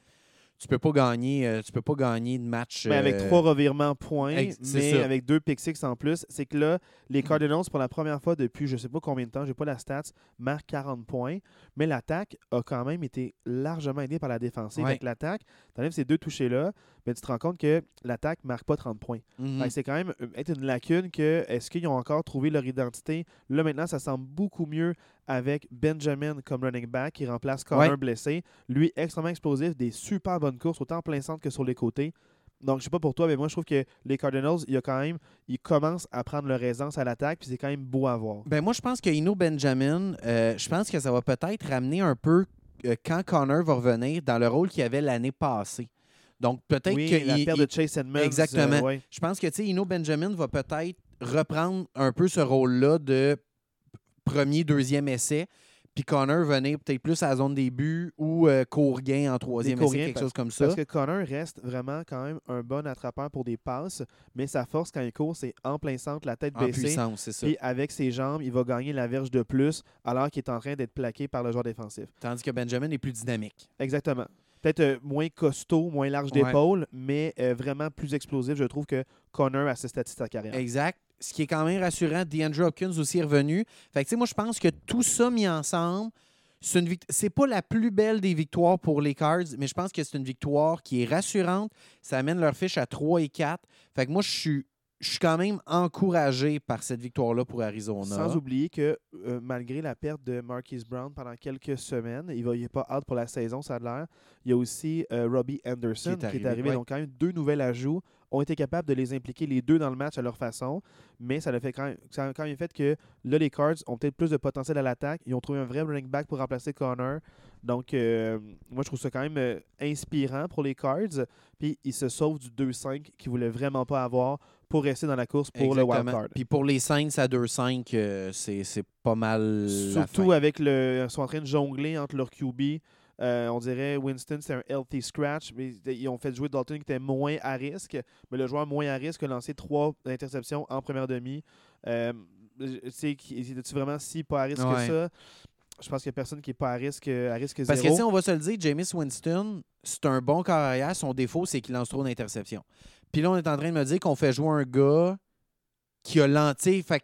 Tu peux pas gagner, euh, tu peux pas gagner de match. Mais avec euh, trois revirements points, mais ça. Mm. avec deux pick six en plus, c'est que là, les Cardinals, pour la première fois depuis je sais pas combien de temps, j'ai pas la stats, marquent 40 points, mais l'attaque a quand même été largement aidée par la défensive. Ouais. Avec l'attaque, tu enlèves ces deux touchés-là, mais tu te rends compte que l'attaque marque pas 30 points. mhm. C'est quand même euh, être une lacune que est-ce qu'ils ont encore trouvé leur identité? Là maintenant, ça semble beaucoup mieux avec Benjamin comme running back qui remplace Connor Ouais. blessé. Lui, extrêmement explosif, des super bonnes courses, autant en plein centre que sur les côtés. Donc, je sais pas pour toi, mais moi, je trouve que les Cardinals, il y a quand même, ils commencent à prendre leur aisance à l'attaque, puis c'est quand même beau à voir. Ben moi, je pense que Ino Benjamin, euh, je pense que ça va peut-être ramener un peu euh, quand Connor va revenir dans le rôle qu'il avait l'année passée. Donc peut-être Oui, que la il- de Chase Edmonds. euh, Exactement. ouais. je pense que tu sais, Ino Benjamin va peut-être reprendre un peu ce rôle-là de premier, deuxième essai. Puis Connor venir peut-être plus à la zone des buts ou euh, court gain en troisième essai, quelque parce- chose comme ça. Parce que Connor reste vraiment quand même un bon attrapeur pour des passes, mais sa force quand il court, c'est en plein centre, la tête En baissée. puissance, c'est ça. Puis avec ses jambes, il va gagner la verge de plus alors qu'il est en train d'être plaqué par le joueur défensif. Tandis que Benjamin est plus dynamique. Exactement. Peut-être euh, moins costaud, moins large Ouais. d'épaule, mais euh, vraiment plus explosif, je trouve, que Connor à ce stade de carrière. Exact. Ce qui est quand même rassurant, DeAndre Hopkins aussi est revenu. Fait que, tu sais, moi, je pense que tout ça mis ensemble, c'est une c'est pas la plus belle des victoires pour les Cards, mais je pense que c'est une victoire qui est rassurante. Ça amène leur fiche à 3 et 4. Fait que moi, je suis, je suis quand même encouragé par cette victoire-là pour Arizona. Sans oublier que euh, malgré la perte de Marquise Brown pendant quelques semaines, il n'est pas hâte pour la saison, ça a l'air. Il y a aussi euh, Robbie Anderson qui est arrivé. ouais. Donc, quand même, deux nouvelles ajouts ont été capables de les impliquer les deux dans le match à leur façon. Mais ça a fait quand même, ça a quand même fait que là, les Cards ont peut-être plus de potentiel à l'attaque. Ils ont trouvé un vrai running back pour remplacer Connor. Donc, euh, moi, je trouve ça quand même euh, inspirant pour les Cards. Puis, ils se sauvent du 2-5 qu'ils ne voulaient vraiment pas avoir pour rester dans la course pour le wild Exactement. card. Puis pour les Saints à 2-5, euh, c'est c'est pas mal. la Surtout fin. avec le. Ils sont en train de jongler entre leur QB. Euh, on dirait Winston, c'est un healthy scratch, mais ils ont fait jouer Dalton qui était moins à risque. Mais le joueur moins à risque a lancé trois interceptions en première demi. Euh, tu sais, es-tu vraiment si pas à risque Ouais. que ça? Je pense qu'il n'y a personne qui n'est pas à risque, à risque Parce que zéro. si on va se le dire, Jameis Winston, c'est un bon carrière. Son défaut, c'est qu'il lance trop d'interceptions. Puis là, on est en train de me dire qu'on fait jouer un gars qui a lancé, fait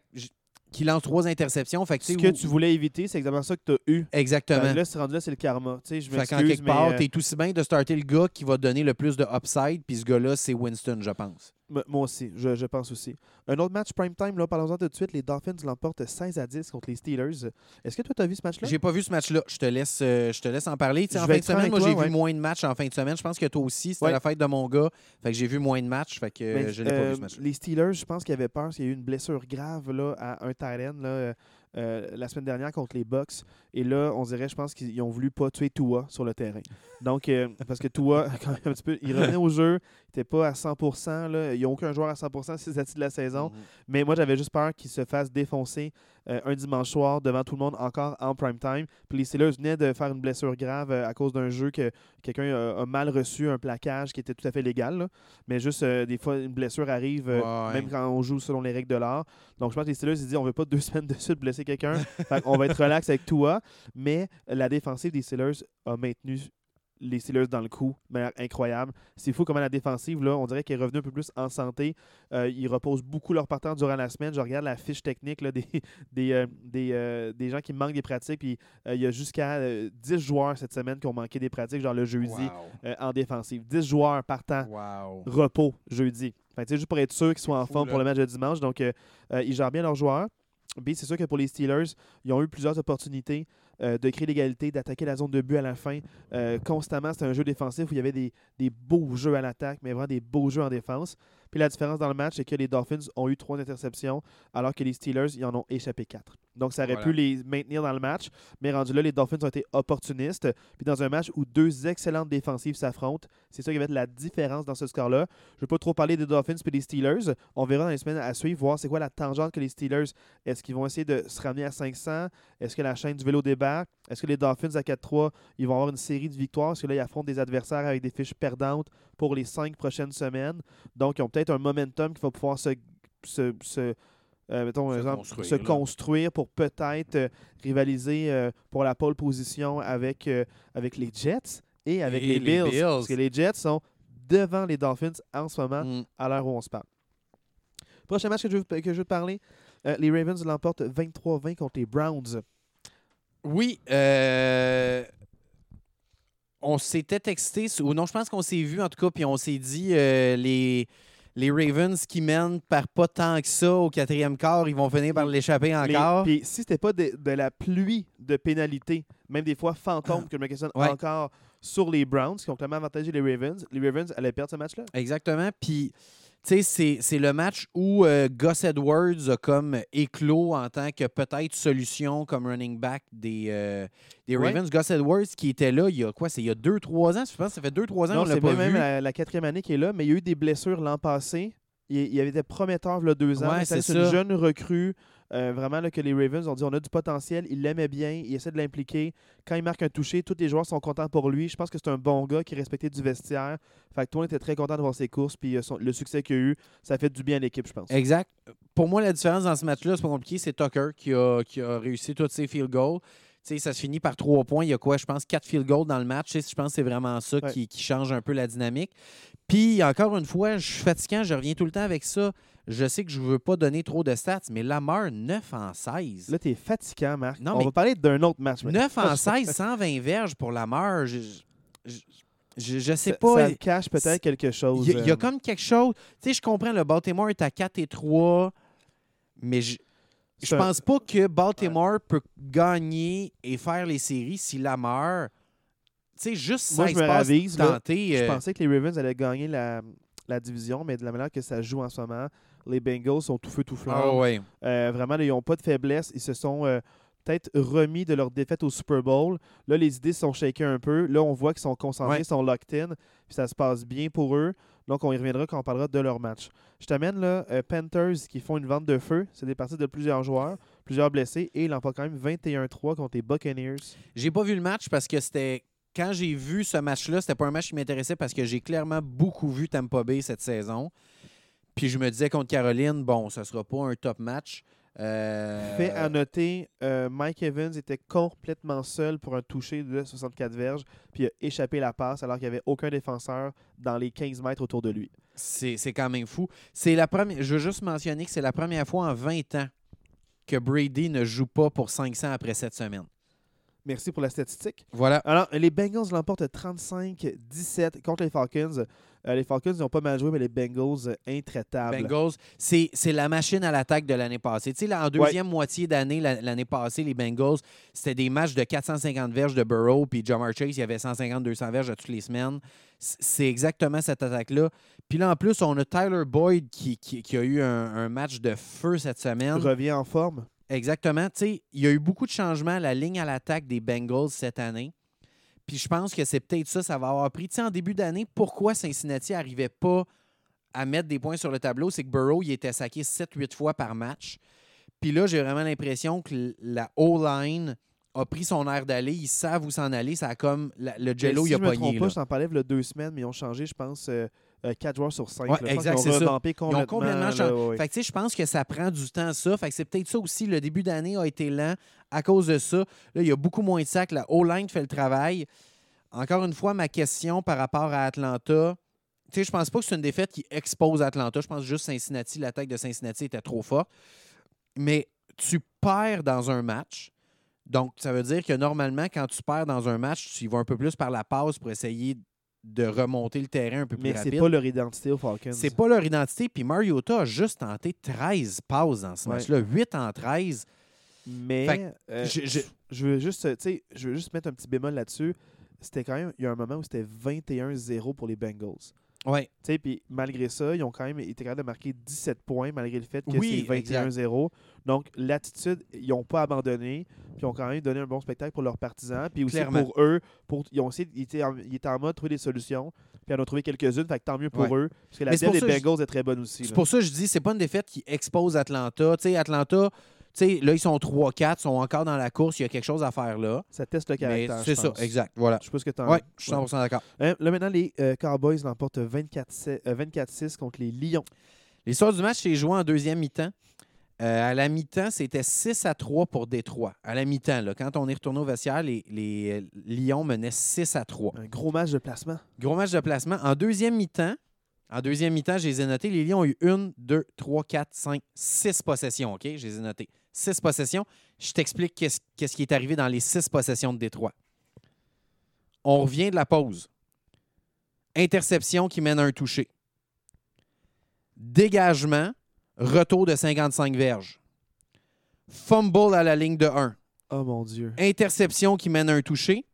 qui lance trois interceptions. Fait que, Ce tu que tu voulais éviter, c'est exactement ça que tu as eu. Exactement. Que Là, c'est rendu là, c'est le karma. Tu je Fait qu'en quelque mais part, euh, t'es aussi bien de starter le gars qui va donner le plus de upside, puis ce gars-là, c'est Winston, je pense. Moi aussi, je, je pense aussi. Un autre match prime time, là, parlons-en tout de suite. Les Dolphins l'emportent 16 à 10 contre les Steelers. Est-ce que toi, tu as vu ce match-là? J'ai pas vu ce match-là. Je te laisse, euh, je te laisse en parler. En fin de semaine, moi, j'ai ouais. vu moins de matchs en fin de semaine. Je pense que toi aussi, c'était Ouais. la fête de mon gars. Fait que j'ai vu moins de matchs. Fait que euh, Ben, je l'ai pas euh, vu ce match les Steelers, je pense qu'ils avaient peur parce qu'il y a eu une blessure grave là, à un là, euh, la semaine dernière contre les Bucks. Et là, on dirait, je pense qu'ils ont voulu pas tuer Tua sur le terrain. Donc, euh, parce que Tua, [LAUGHS] quand même un petit peu, il revenait au jeu, il n'était pas à 100%. Là. Il n'y a aucun joueur à 100% si c'est de la saison. Mhm. Mais moi, j'avais juste peur qu'il se fasse défoncer euh, un dimanche soir devant tout le monde, encore en prime time. Puis les Steelers venaient de faire une blessure grave euh, à cause d'un jeu que quelqu'un a, a mal reçu, un plaquage qui était tout à fait légal. là. Mais juste, euh, des fois, une blessure arrive, Ouais. même quand on joue selon les règles de l'art. Donc, je pense que les Steelers, ils disent on veut pas deux [LAUGHS] semaines de suite blesser quelqu'un. On va être relax avec Tua. Mais la défensive des Steelers a maintenu les Steelers dans le coup, de manière incroyable. C'est fou comment la défensive, là, on dirait qu'elle est revenue un peu plus en santé. Euh, ils reposent beaucoup leur partant durant la semaine. Je regarde la fiche technique là, [LAUGHS] des, des, euh, des, euh, des gens qui manquent des pratiques. Puis il y a jusqu'à euh, 10 joueurs cette semaine qui ont manqué des pratiques, genre le jeudi, en défensive. 10 joueurs partant Wow. repos jeudi. Sais, juste pour être sûr qu'ils soient en Fou, forme là. pour le match de dimanche. Donc, ils gèrent bien leurs joueurs. B, c'est sûr que pour les Steelers, ils ont eu plusieurs opportunités euh, de créer l'égalité, d'attaquer la zone de but à la fin. Euh, constamment, c'était un jeu défensif où il y avait des, des beaux jeux à l'attaque, mais vraiment des beaux jeux en défense. Puis la différence dans le match, c'est que les Dolphins ont eu trois interceptions, alors que les Steelers, ils en ont échappé quatre. Donc, ça aurait Voilà. pu les maintenir dans le match, mais rendu là, les Dolphins ont été opportunistes. Puis dans un match où deux excellentes défensives s'affrontent, c'est ça qui va être la différence dans ce score-là. Je ne veux pas trop parler des Dolphins et des Steelers. On verra dans les semaines à suivre, voir c'est quoi la tangente que les Steelers. Est-ce qu'ils vont essayer de se ramener à 500? Est-ce que la chaîne du vélo débarque? Est-ce que les Dolphins à 4-3, ils vont avoir une série de victoires? Parce que là, ils affrontent des adversaires avec des fiches perdantes pour les cinq prochaines semaines. Donc, ils ont peut-être un momentum qui va pouvoir se, se, se- euh, mettons, Se exemple, construire, se construire pour peut-être euh, rivaliser euh, pour la pole position avec, avec les Jets et avec Et les, les Bills, Bills. Parce que les Jets sont devant les Dolphins en ce moment, Mm. à l'heure où on se parle. Prochain match que je veux, que je veux te parler, les Ravens l'emportent 23-20 contre les Browns. Oui, euh, on s'était texté, ou non, je pense qu'on s'est vu en tout cas, puis on s'est dit euh, les, les Ravens qui mènent par pas tant que ça au quatrième quart, ils vont finir par l'échapper encore. Puis si c'était pas de, de la pluie de pénalités, même des fois fantômes, que je me questionne Ouais. encore sur les Browns, qui ont clairement avantagé les Ravens, les Ravens allaient perdre ce match-là. Exactement. Puis, tu sais, c'est- le match où euh, Gus Edwards a comme éclos en tant que peut-être solution comme running back des, euh, des Ouais. Ravens. Gus Edwards qui était là il y a quoi? C'est il y a deux, trois ans? Je pense que ça fait deux, trois ans Non, qu'on l'a c'est pas même vu. la, la quatrième année qui est là, mais il y a eu des blessures l'an passé. Il, il avait été prometteur il y a deux ans. Ouais, c'est une jeune recrue. euh, vraiment là, que les Ravens ont dit on a du potentiel, il l'aimait bien, il essaie de l'impliquer. Quand il marque un toucher, tous les joueurs sont contents pour lui. Je pense que c'est un bon gars qui respecté du vestiaire. Fait que le monde était très content de voir ses courses puis euh, son- le succès qu'il a eu, ça fait du bien à l'équipe, je pense. Exact. Pour moi, la différence dans ce match-là, c'est pas compliqué. C'est Tucker qui a, qui a réussi tous ses field goals. Ça se finit par trois points. Il y a quoi, je pense, quatre field goals dans le match. Je pense que c'est vraiment ça Ouais. qui, qui change un peu la dynamique. Puis, encore une fois, je suis fatiguant, je reviens tout le temps avec ça. Je sais que je ne veux pas donner trop de stats, mais Lamar, 9 en 16. Là, t'es fatigant, Marc. Non, on mais- va parler d'un autre match. maintenant. 9 en [LAUGHS] 16, 120 verges pour Lamar. Je, je, je- je sais pas. Ça cache peut-être quelque chose. Il y, a- il y a euh, comme quelque chose. Tu sais, je comprends, le Baltimore est à 4 et 3, mais je, je un- pense pas que Baltimore peut gagner et faire les séries si Lamar. Tu sais, juste Moi, 16 je me passes ravise, là. Je euh, pensais que les Ravens allaient gagner la, la division, mais de la manière que ça joue en ce moment, les Bengals sont tout feu tout flamme. ah ouais. Euh, vraiment, là, ils n'ont pas de faiblesse. Ils se sont euh, peut-être remis de leur défaite au Super Bowl. Là, les idées sont shakées un peu. Là, on voit qu'ils sont concentrés, Ouais. ils sont locked in. Puis ça se passe bien pour eux. Donc, on y reviendra quand on parlera de leur match. Je t'amène là, euh, Panthers qui font une vente de feu. C'est des parties de plusieurs joueurs, plusieurs blessés. Et ils l'emportent quand même 21-3 contre les Buccaneers. J'ai pas vu le match parce que c'était. Quand j'ai vu ce match-là, c'était pas un match qui m'intéressait parce que j'ai clairement beaucoup vu Tampa Bay cette saison. Puis je me disais contre Caroline, bon, ça sera pas un top match. Euh, Fait à noter, euh, Mike Evans était complètement seul pour un toucher de 64 verges, puis il a échappé la passe alors qu'il n'y avait aucun défenseur dans les 15 mètres autour de lui. C'est c'est quand même fou. C'est la première. Je veux juste mentionner que c'est la première fois en 20 ans que Brady ne joue pas pour 500 après cette semaine. Merci pour la statistique. Voilà. Alors, les Bengals l'emportent 35-17 contre les Falcons. Euh, les Falcons, ils ont pas mal joué, mais les Bengals, euh, intraitables. Bengals, c'est la machine à l'attaque de l'année passée. Tu sais, là, en deuxième moitié d'année, la- l'année passée, les Bengals, c'était des matchs de 450 verges de Burrow, puis Jamar Chase, il y avait 150-200 verges à toutes les semaines. C'est exactement cette attaque-là. Puis là, en plus, on a Tyler Boyd qui, qui- qui a eu un, un match de feu cette semaine. Revient en forme. Exactement. Tu sais, il y a eu beaucoup de changements à la ligne à l'attaque des Bengals cette année. Puis je pense que c'est peut-être ça, ça va avoir pris. Tu sais, en début d'année, pourquoi Cincinnati n'arrivait pas à mettre des points sur le tableau? C'est que Burrow, il était saqué 7-8 fois par match. Puis là, j'ai vraiment l'impression que la O-line a pris son air d'aller. Ils savent où s'en aller. Ça a comme la- le jello, si il a je me pogné. trompe pas, je t'en parlais il y a deux semaines, mais ils ont changé, je pense, 4 joueurs sur 5. Ouais, exact, c'est ça. Ils ont complètement. complètement là, changé. ouais, ouais. Fait que, tu sais, je pense que ça prend du temps, ça. Fait que c'est peut-être ça aussi. Le début d'année a été lent à cause de ça. Là, il y a beaucoup moins de sacs. La O-line fait le travail. Encore une fois, ma question par rapport à Atlanta. Tu sais, je pense pas que c'est une défaite qui expose Atlanta. Je pense juste Cincinnati, l'attaque de Cincinnati était trop forte. Mais tu perds dans un match. Donc, ça veut dire que normalement, quand tu perds dans un match, tu y vas un peu plus par la passe pour essayer de remonter le terrain un peu plus Mais rapide. c'est pas leur identité aux Falcons. C'est pas leur identité. Puis Mariota a juste tenté 13 passes dans ce Ouais. match-là. 8 en 13. Mais Fait euh, je- je- je veux juste, je veux juste mettre un petit bémol là-dessus. C'était quand même, il y a un moment où c'était 21-0 pour les Bengals. Ouais. Tu sais, puis malgré ça, ils ont quand même été capables de marquer 17 points malgré le fait que Oui, c'est 21-0. Donc, l'attitude, ils n'ont pas abandonné. Puis ils ont quand même donné un bon spectacle pour leurs partisans. Puis aussi Clairement. pour eux, pour, ils, ont essayé, ils, étaient en, ils étaient en mode trouver des solutions. Puis ils en ont trouvé quelques-unes. Fait que tant mieux pour Ouais. eux. Parce que la pour des Bengals est très bonne aussi. C'est pour ça que je dis, c'est pas une défaite qui expose Atlanta. Tu sais, Atlanta, sais, là, ils sont 3-4, sont encore dans la course. Il y a quelque chose à faire là. Ça teste le caractère. c'est ça, exact. Voilà. Je sais pas ce que tu en Ouais, je suis 100% d'accord. Hein, Là, maintenant, les euh, Cowboys l'emportent 24-6 euh, 24-6 contre les Lions. L'histoire du match s'est jouée en deuxième mi-temps. Euh, à la mi-temps, c'était 6 à 3 pour Détroit. À la mi-temps, quand on est retourné au vestiaire, les, les, euh, Lions menaient 6 à 3. Un gros match de placement. Gros match de placement. En deuxième mi-temps, en deuxième mi-temps, je les ai notés. Les Lions ont eu 1, 2, 3, 4, 5, 6 possessions. OK? Je les ai notés. 6 possessions. Je t'explique qu'est-ce qui est arrivé dans les 6 possessions de Détroit. On revient de la pause. Interception qui mène à un touché. Dégagement, retour de 55 verges. Fumble à la ligne de 1. Oh mon Dieu. Interception qui mène à un touché.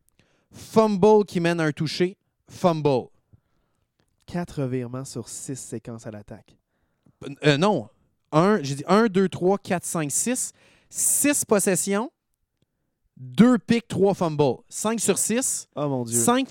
Fumble qui mène à un touché. Fumble. Quatre revirements sur six séquences à l'attaque. Euh, non. Un, j'ai dit 1, 2, 3, 4, 5, 6. 6 possessions. 2 pics, 3 fumbles. 5 sur 6. Oh mon Dieu. 5,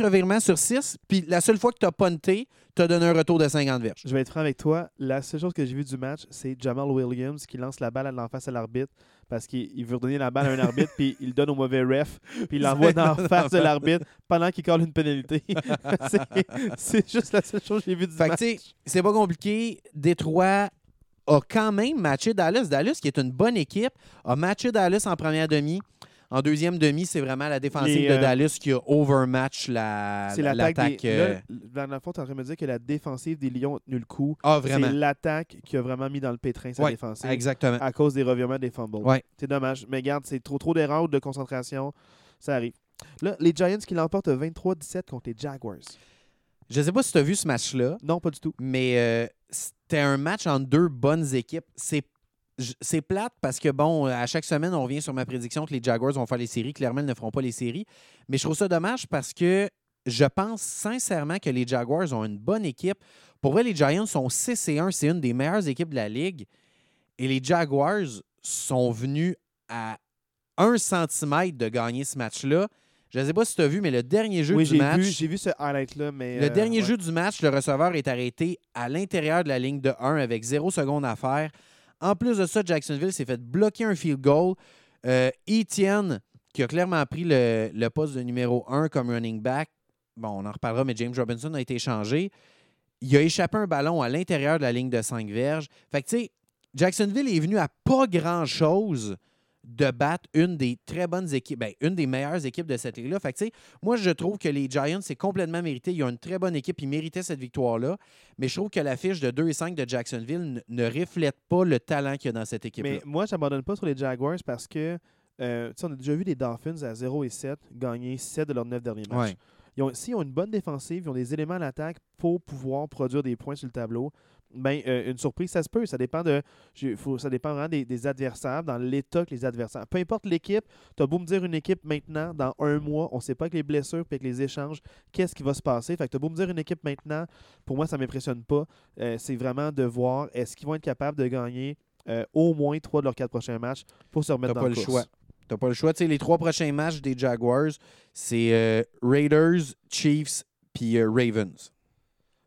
revirements sur 6. Puis la seule fois que tu as punté, tu as donné un retour de 50 verges. Je vais être franc avec toi. La seule chose que j'ai vue du match, c'est Jamal Williams qui lance la balle à l'en face à l'arbitre parce qu'il il veut donner la balle à un arbitre puis il le donne au mauvais ref puis il [LAUGHS] l'envoie dans la face de l'arbitre pendant qu'il colle une pénalité. [LAUGHS] C'est- juste la seule chose que j'ai vue du Fait que, match. c'est pas compliqué. Détroit a quand même matché Dallas. Dallas, qui est une bonne équipe, a matché Dallas en première demi. En deuxième demi, c'est vraiment la défensive Les, de euh, Dallas qui a overmatch la, C'est l'attaque des... euh, Là, dans le fond, tu en train de me dire que la défensive des Lions a tenu le coup. Ah, C'est vraiment. l'attaque qui a vraiment mis dans le pétrin sa Ouais, défensive Exactement. à cause des revirements des fumbles. Ouais. C'est dommage. Mais regarde, c'est trop trop d'erreurs ou de concentration. Ça arrive. Là, les Giants qui l'emportent 23-17 contre les Jaguars. Je sais pas si tu as vu ce match-là, Non, pas du tout. mais euh, c'était un match entre deux bonnes équipes. C'est plate parce que, bon, à chaque semaine, on revient sur ma prédiction que les Jaguars vont faire les séries. Clairement, ils ne feront pas les séries. Mais je trouve ça dommage parce que je pense sincèrement que les Jaguars ont une bonne équipe. Pour vrai, les Giants sont 6 et 1. C'est une des meilleures équipes de la Ligue. Et les Jaguars sont venus à un centimètre de gagner ce match-là. Je ne sais pas si tu as vu, mais le dernier jeu oui, du match. j'ai vu ce highlight-là, mais... Le euh, dernier ouais. jeu du match, le receveur est arrêté à l'intérieur de la ligne de 1 avec 0 secondes à faire. En plus de ça, Jacksonville s'est fait bloquer un field goal. Euh, Etienne, qui a clairement pris le, le poste de numéro 1 comme running back, bon, on en reparlera, mais James Robinson a été échangé. Il a échappé un ballon à l'intérieur de la ligne de 5 verges. Fait que, tu sais, Jacksonville est venu à pas grand-chose de battre une des très bonnes équipes, ben, une des meilleures équipes de cette ligue-là. Fait que, moi, je trouve que les Giants, c'est complètement mérité. Ils ont une très bonne équipe. Ils méritaient cette victoire-là. Mais je trouve que la fiche de 2 et 5 de Jacksonville ne, reflète pas le talent qu'il y a dans cette équipe-là. Mais moi, je n'abandonne pas sur les Jaguars parce que euh, tu sais, on a déjà vu les Dolphins à 0 et 7 gagner 7 de leurs 9 derniers matchs. Ouais. Ils ont, s'ils ont une bonne défensive, ils ont des éléments à l'attaque pour pouvoir produire des points sur le tableau, ben, euh, une surprise, ça se peut. Ça dépend, de, faut, ça dépend vraiment des, des adversaires, dans l'état que les adversaires. Peu importe l'équipe, tu as beau me dire une équipe maintenant, dans un mois, on ne sait pas avec les blessures et avec les échanges, qu'est-ce qui va se passer. Fait que tu as beau me dire une équipe maintenant, pour moi, ça ne m'impressionne pas. Euh, c'est vraiment de voir est-ce qu'ils vont être capables de gagner euh, au moins trois de leurs quatre prochains matchs pour se remettre dans pas le course. choix. T'as pas le choix. Tu sais, les trois prochains matchs des Jaguars, c'est euh, Raiders, Chiefs, puis euh, Ravens.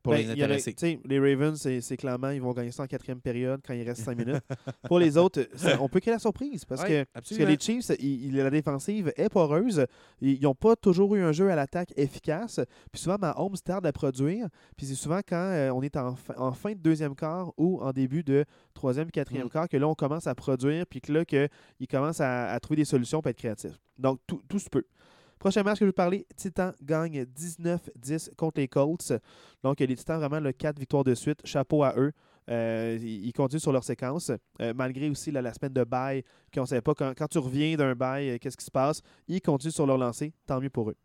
Pour Ben, les Ravens, c'est clairement, ils vont gagner ça en quatrième période quand il reste cinq minutes. [LAUGHS] Pour les autres, ça- on peut créer la surprise parce Ouais, que parce que absolument. les Chiefs, ils- la défensive est poreuse. Ils n'ont pas toujours eu un jeu à l'attaque efficace. Puis souvent, Mahomes tarde à produire. Puis c'est souvent quand euh, on est en, fin- en fin de deuxième quart ou en début de troisième, quatrième Mm. quart que là, on commence à produire. Puis que là, que, ils commencent à, à trouver des solutions pour être créatifs. Donc, tout, tout se peut. Prochain match que je vais vous parler, Titan gagne 19-10 contre les Colts. Donc, les Titans, vraiment, le 4 victoires de suite. Chapeau à eux. Euh, ils continuent sur leur séquence, euh, malgré aussi la, semaine de bail, qu'on ne savait pas quand, tu reviens d'un bail, euh, qu'est-ce qui se passe. Ils continuent sur leur lancée, tant mieux pour eux.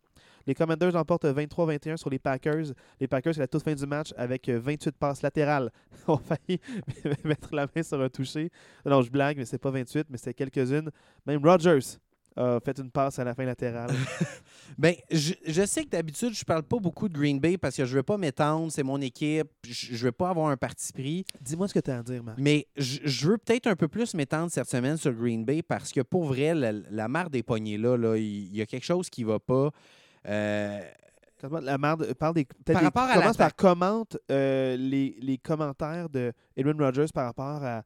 Les Commanders remportent 23-21 sur les Packers. Les Packers, c'est la toute fin du match avec euh, 28 passes latérales. [LAUGHS] On failli [LAUGHS] mettre la main sur un toucher. Non, je blague, mais c'est pas 28, mais c'était quelques-unes. Même Rodgers a fait une passe à la fin latérale. [LAUGHS] Ben, je, je sais que d'habitude, je parle pas beaucoup de Green Bay parce que je veux pas m'étendre, c'est mon équipe, je, je veux pas avoir un parti pris. Dis-moi ce que tu as à dire, Marc. Mais je, je veux peut-être un peu plus m'étendre cette semaine sur Green Bay parce que pour vrai, la, la marre des poignées là, là, il y, a quelque chose qui va pas. Euh, La merde, parle des. Par des- rapport à commence par commente euh, les, les commentaires de Edwin Rogers par rapport à,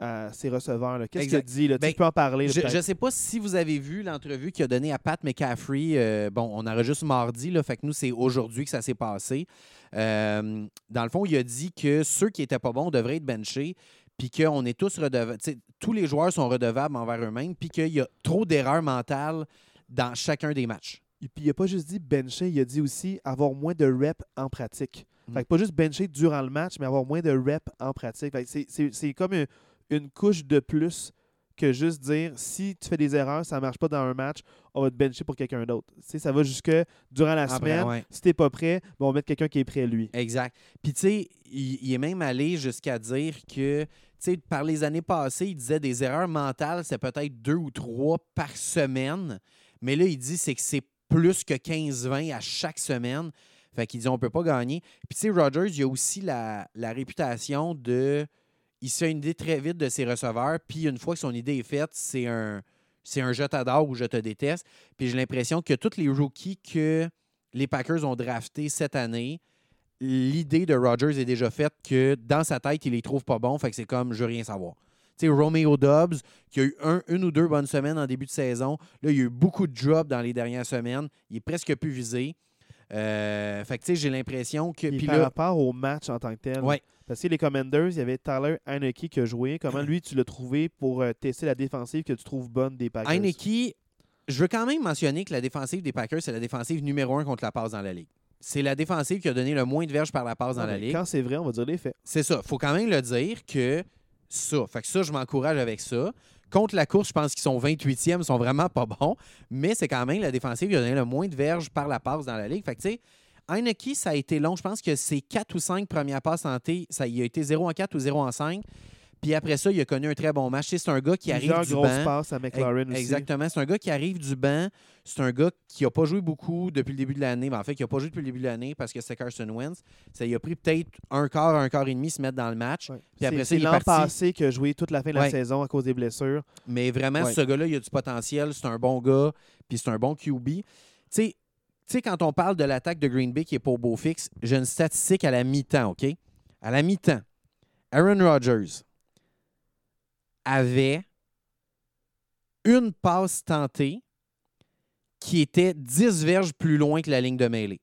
à ses receveurs. Qu'est-ce qu'il a dit? Là? Tu Ben, peux en parler. là, Je ne sais pas si vous avez vu l'entrevue qu'il a donnée à Pat McCaffrey. Euh, bon, on enregistre mardi, là, fait que nous, c'est aujourd'hui que ça s'est passé. Euh, dans le fond, il a dit que ceux qui n'étaient pas bons devraient être benchés, puis qu'on est tous redevables. Tous les joueurs sont redevables envers eux-mêmes, puis qu'il y a trop d'erreurs mentales dans chacun des matchs. Et puis, il n'a pas juste dit bencher, il a dit aussi avoir moins de reps en pratique. Mm. Fait que pas juste bencher durant le match, mais avoir moins de reps en pratique. Fait que c'est- comme une, une couche de plus que juste dire si tu fais des erreurs, ça ne marche pas dans un match, on va te bencher pour quelqu'un d'autre. Ça va jusque durant la Après, semaine. ouais. Si t'es pas prêt, ben, on va mettre quelqu'un qui est prêt lui. Exact. Puis, tu sais, il, il est même allé jusqu'à dire que, tu sais, par les années passées, il disait des erreurs mentales, c'est peut-être deux ou trois par semaine. Mais là, il dit c'est que c'est plus que 15-20 à chaque semaine. Fait qu'il dit on peut pas gagner. Puis, tu sais, Rogers, il a aussi la, la réputation de. Il se fait une idée très vite de ses receveurs. Puis, une fois que son idée est faite, c'est un. C'est un je t'adore ou je te déteste. Puis j'ai l'impression que tous les rookies que les Packers ont draftés cette année, l'idée de Rodgers est déjà faite que dans sa tête, il les trouve pas bons. Fait que c'est comme, je veux rien savoir. Tu sais, Romeo Dobbs, qui a eu un- une ou deux bonnes semaines en début de saison. Là, il y a eu beaucoup de drops dans les dernières semaines. Il est presque plus visé. Euh, fait que, tu sais, j'ai l'impression que. Puis Puis par là, rapport au match en tant que tel. Ouais. Parce que les Commanders, il y avait Tyler Heineke qui a joué. Comment lui, tu l'as trouvé pour euh, tester la défensive que tu trouves bonne des Packers? Heineke, je veux quand même mentionner que la défensive des Packers, c'est la défensive numéro un contre la passe dans la ligue. C'est la défensive qui a donné le moins de verges par la passe dans la ligue. Quand c'est vrai, on va dire les faits. C'est ça. faut quand même le dire que ça. Fait que ça, je m'encourage avec ça. Contre la course, je pense qu'ils sont 28e, ils sont vraiment pas bons. Mais c'est quand même la défensive qui a donné le moins de verges par la passe dans la ligue. Fait que, tu sais, Heineke, ça a été long. Je pense que ses 4 ou 5 premières passes tentées, ça il a été 0 en 4 ou 0 en 5. Puis après ça, il a connu un très bon match. C'est un gars qui Plusieurs arrive du grosses banc. passes à McLaren aussi. Exactement. C'est un gars qui arrive du banc. C'est un gars qui n'a pas joué beaucoup depuis le début de l'année. Ben, en fait, qui n'a pas joué depuis le début de l'année parce que c'est Carson Wentz. Ça lui a pris peut-être un quart, un quart et demi se mettre dans le match. Ouais. Puis après ça, il est l'an passé qu'il a joué toute la fin de la Ouais. saison à cause des blessures. Mais vraiment, Ouais. ce gars-là, il a du potentiel. C'est un bon gars. Puis c'est un bon QB. Tu sais, tu sais, quand on parle de l'attaque de Green Bay qui est pour beau fixe, j'ai une statistique à la mi-temps, OK? À la mi-temps, Aaron Rodgers avait une passe tentée qui était 10 verges plus loin que la ligne de mêlée.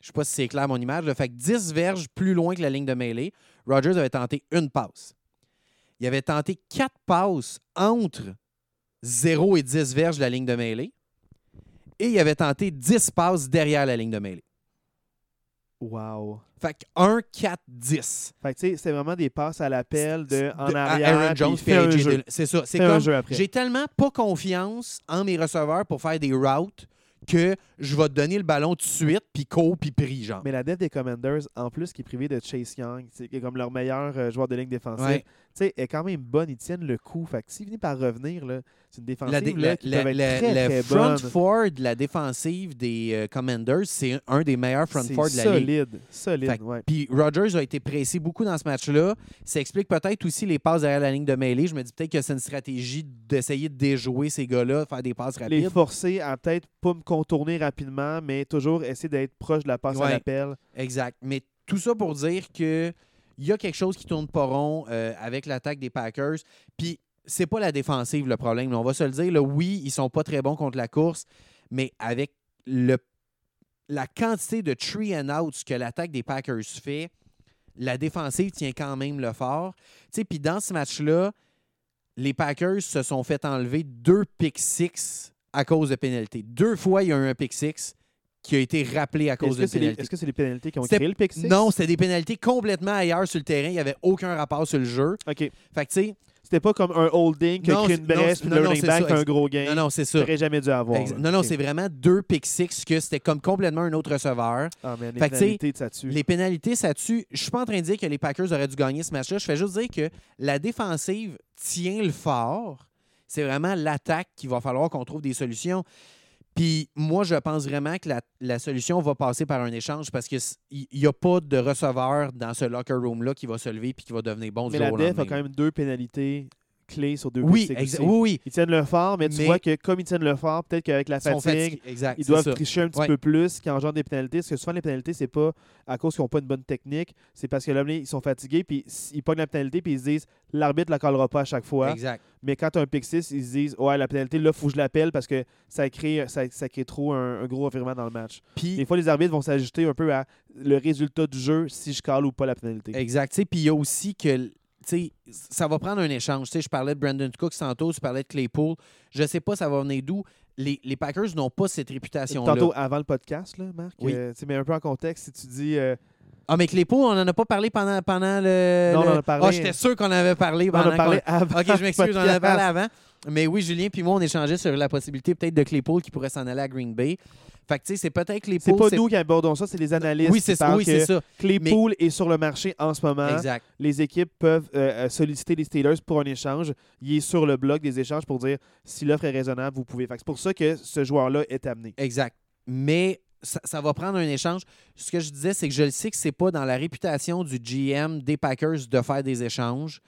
Je ne sais pas si c'est clair mon image. Là. Fait que 10 verges plus loin que la ligne de mêlée, Rodgers avait tenté une passe. Il avait tenté quatre passes entre 0 et 10 verges de la ligne de mêlée. Et il avait tenté 10 passes derrière la ligne de mêlée. Wow. Fait que 1, 4, 10. Fait que tu sais, c'est vraiment des passes à l'appel de arrière. Aaron Jones puis. C'est ça. C'est comme j'ai tellement pas confiance en mes receveurs pour faire des routes que je vais te donner le ballon tout de suite, puis cours, puis prie, genre. Mais la def des Commanders, en plus, qui est privé de Chase Young, qui est comme leur meilleur euh, joueur de ligne défensive, Ouais. Tu sais, est quand même bonne. Ils tiennent le coup. Fait que s'il finit par revenir, là, c'est une défensive La, dé- là, la- qui la- être la- très, la très front bonne. four de la défensive des euh, Commanders, c'est un des meilleurs front four de la ligue. solide. Solide, ouais. Puis Rodgers a été pressé beaucoup dans ce match-là. Ça explique peut-être aussi les passes derrière la ligne de mêlée. Je me dis peut-être que c'est une stratégie d'essayer de déjouer ces gars-là, faire des passes Les rapides. forcer à peut-être pas me contourner rapidement, mais toujours essayer d'être proche de la passe à l'appel. Exact. Mais tout ça pour dire que il y a quelque chose qui tourne pas rond euh, avec l'attaque des Packers. Puis c'est pas la défensive le problème. On va se le dire. oui, ils sont pas très bons contre la course, mais avec le, la quantité de tree and outs que l'attaque des Packers fait, la défensive tient quand même le fort. Puis dans ce match-là, les Packers se sont fait enlever deux pick six à cause de pénalité. Deux fois, il y a eu un pick six qui a été rappelé à cause de que c'est les, pénalité. est-ce que c'est les pénalités qui ont créé le pick six? Non, c'était des pénalités complètement ailleurs sur le terrain. Il n'y avait aucun rapport sur le jeu. OK. Fait que, tu sais, C'était pas comme un holding créé c'est- une c'est- puis le running back un gros gain. non, non, c'est ça. T'aurais jamais dû avoir. Ex- là. Non, non, c'est vraiment deux pick six que c'était comme complètement un autre receveur. Ah, mais les Fait que, pénalités, ça tue. Les pénalités, ça tue. Je suis pas en train de dire que les Packers auraient dû gagner ce match-là. Je fais juste dire que la défensive tient le fort. C'est vraiment l'attaque qu'il va falloir qu'on trouve des solutions. Puis moi, je pense vraiment que la, la solution va passer par un échange parce qu'il n'y a pas de receveur dans ce locker room-là qui va se lever puis qui va devenir bon du Mais la au def lendemain. a quand même deux pénalités clés sur deux Oui, aussi. oui, oui. Ils tiennent le fort, mais tu Mais- vois que comme ils tiennent le fort, peut-être qu'avec la fatigue. Exact. ils doivent ça. tricher un petit Ouais. peu plus, qui engendre des pénalités. Parce que souvent, les pénalités, c'est pas à cause qu'ils n'ont pas une bonne technique, c'est parce que là, ils sont fatigués, puis ils pognent la pénalité, puis ils se disent l'arbitre la collera pas à chaque fois. Exact. Mais quand tu as un pick 6, ils se disent ouais, la pénalité, là, faut que je l'appelle parce que ça crée, ça, ça crée trop un, un gros revirement dans le match. Puis, Des fois, les arbitres vont s'ajuster un peu à le résultat du jeu si je cale ou pas la pénalité. Exact. Puis il y a aussi que sais, ça va prendre un échange. Tu sais, Je parlais de Brandon Cooks tantôt, je parlais de Claypool. Je ne sais pas ça va venir d'où. Les, les Packers n'ont pas cette réputation-là. Tantôt, avant le podcast, là, Marc, Oui. euh, tu mais un peu en contexte, si tu dis. euh, Ah, mais Claypool, on n'en a pas parlé pendant, pendant le. Non, on en a parlé. Ah, j'étais sûr qu'on avait parlé on pendant en a parlé avant. Ok, je m'excuse, j'en avais parlé avant. Mais oui, Julien puis moi, on échangeait sur la possibilité peut-être de Claypool qui pourrait s'en aller à Green Bay. Fait que, tu sais, c'est peut-être Claypool. C'est pas nous qui abordons ça, c'est les analystes. Oui, c'est ça. Oui, que c'est ça. Claypool est sur le marché en ce moment. Exact. Les équipes peuvent euh, euh, solliciter les Steelers pour un échange. Il est sur le blog des échanges pour dire si l'offre est raisonnable, vous pouvez. Fait que C'est pour ça que ce joueur-là est amené. Exact. Mais ça, ça va prendre un échange. Ce que je disais, c'est que je le sais que c'est pas dans la réputation du GM des Packers de faire des échanges.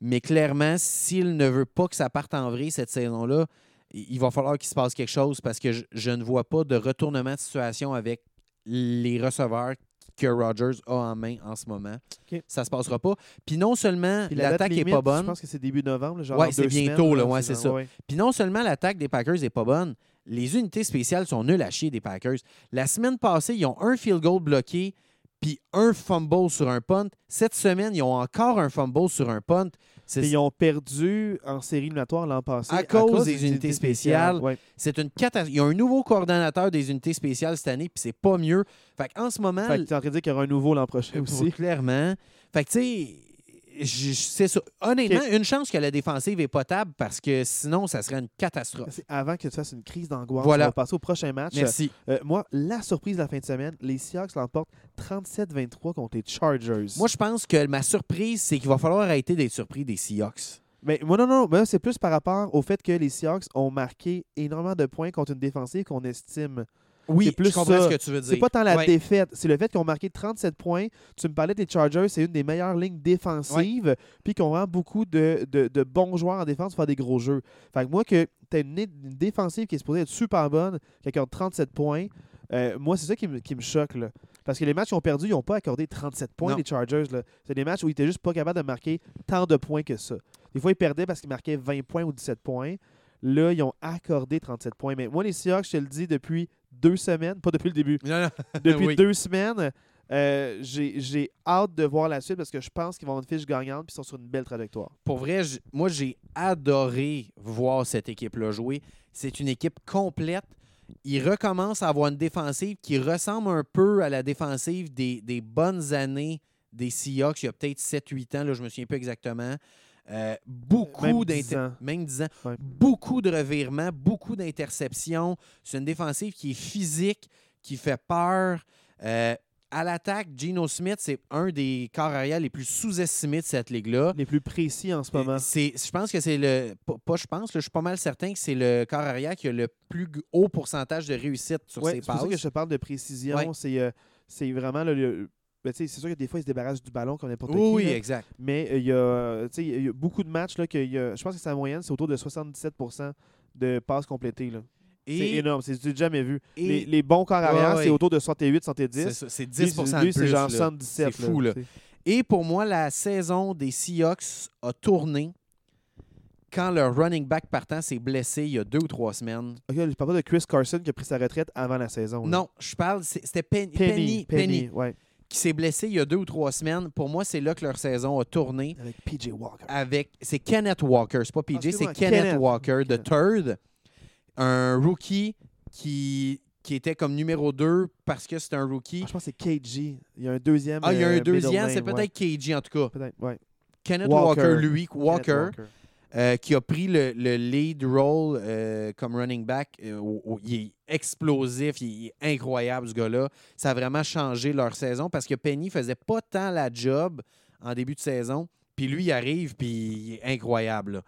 Mais clairement, s'il ne veut pas que ça parte en vrille cette saison-là, il va falloir qu'il se passe quelque chose parce que je, je ne vois pas de retournement de situation avec les receveurs que Rodgers a en main en ce moment. OK. Ça se passera pas. Puis non seulement l'attaque n'est limite, pas bonne, Je pense que c'est début novembre. Dans c'est bientôt, là, ouais, c'est ça. ouais. puis non seulement l'attaque des Packers n'est pas bonne, les unités spéciales sont nulles à chier des Packers. La semaine passée, ils ont un field goal bloqué puis un fumble sur un punt. Cette semaine, ils ont encore un fumble sur un punt. Ils ont perdu en série éliminatoire l'an passé. À cause des unités spéciales. Ouais. c'est une catastrophe. Il y a un nouveau coordonnateur des unités spéciales cette année, puis c'est pas mieux. Fait en ce moment, Fait que tu es en train de dire qu'il y aura un nouveau l'an prochain [LAUGHS] aussi. clairement. Fait que, tu sais, c'est ça. Honnêtement, une chance que la défensive est potable parce que sinon, ça serait une catastrophe. Avant que tu fasses une crise d'angoisse. Voilà. On va passer au prochain match. Merci. Euh, moi, la surprise de la fin de semaine, les Seahawks l'emportent 37-23 contre les Chargers. Moi, je pense que ma surprise, c'est qu'il va falloir arrêter d'être surpris des Seahawks. Mais moi, non, non, moi, c'est plus par rapport au fait que les Seahawks ont marqué énormément de points contre une défensive qu'on estime. Oui, C'est plus je comprends ça. ce que tu veux dire. C'est pas tant la Ouais. défaite, c'est le fait qu'ils ont marqué 37 points. Tu me parlais des Chargers, c'est une des meilleures lignes défensives, puis ont vraiment beaucoup de, de- de bons joueurs en défense pour faire des gros jeux. Fait que moi, que tu as une, une défensive qui est supposée être super bonne, qui accorde 37 points, euh, moi, c'est ça qui me, qui me choque. Là. Parce que les matchs qu'ils ont perdu, ils n'ont pas accordé 37 points, Non. les Chargers. C'est des matchs où ils étaient juste pas capables de marquer tant de points que ça. Des fois, ils perdaient parce qu'ils marquaient 20 points ou 17 points. Là, ils ont accordé 37 points. Mais moi, les Seahawks, je te le dis depuis deux semaines, pas depuis le début, Non, non. [LAUGHS] depuis Oui. deux semaines. euh, j'ai hâte de voir la suite parce que je pense qu'ils vont avoir une fiche gagnante et ils sont sur une belle trajectoire. Pour vrai, moi, j'ai adoré voir cette équipe-là jouer. C'est une équipe complète. il recommence à avoir une défensive qui ressemble un peu à la défensive des, des bonnes années des Seahawks, il y a peut-être 7-8 ans, là, je ne me souviens pas exactement. Euh, beaucoup Même 10 d'inter- ans. même 10 ans. Ouais. Beaucoup de revirements, beaucoup d'interceptions. C'est une défensive qui est physique, qui fait peur. Euh, à l'attaque, Geno Smith, c'est un des corps arrière les plus sous-estimés de cette ligue-là. Les plus précis en ce moment. C'est, je pense que c'est le. Pas, je pense, là, je suis pas mal certain que c'est le corps arrière qui a le plus haut pourcentage de réussite sur Ouais, ses c'est pour ça passes. que je te parle de précision. Ouais. C'est euh, c'est vraiment le. le- ben, c'est sûr que des fois, ils se débarrassent du ballon comme n'importe Oui, qui. oui, là. exact. Mais euh, il y, il y a beaucoup de matchs. Là, que il y a- je pense que sa moyenne, c'est autour de 77% de passes complétées. là. C'est énorme. C'est jamais vu. Les, les bons corps arrière, Ouais, c'est autour de 68, 70. c'est, ça, c'est Lui, 10 c'est- de lui, c'est genre là. 77. C'est fou, là. Et pour moi, la saison des Seahawks a tourné quand leur running back partant s'est blessé il y a deux ou trois semaines. Ok, je parle pas de Chris Carson qui a pris sa retraite avant la saison. là. Non, je parle, c'était Pen- Penny. Penny, Penny, ouais. Qui s'est blessé il y a deux ou trois semaines. Pour moi, c'est là que leur saison a tourné. Avec PJ Walker. avec. C'est Kenneth Walker, c'est pas PJ, c'est Kenneth, Kenneth. Walker, de. Third. Un rookie qui, qui était comme numéro 2 parce que c'est un rookie. Ah, je pense que c'est KG. Il y a un deuxième. Ah, il y a euh, un middle deuxième, c'est ouais. peut-être KG en tout cas. Peut-être, ouais. Kenneth Walker. Walker, lui, Walker, Kenneth Walker. Euh, qui a pris le, le lead role euh, comme running back. euh, au- au- il est explosif, il est incroyable ce gars-là. Ça a vraiment changé leur saison parce que Penny faisait pas tant la job en début de saison. Puis lui, il arrive, puis il est incroyable. là.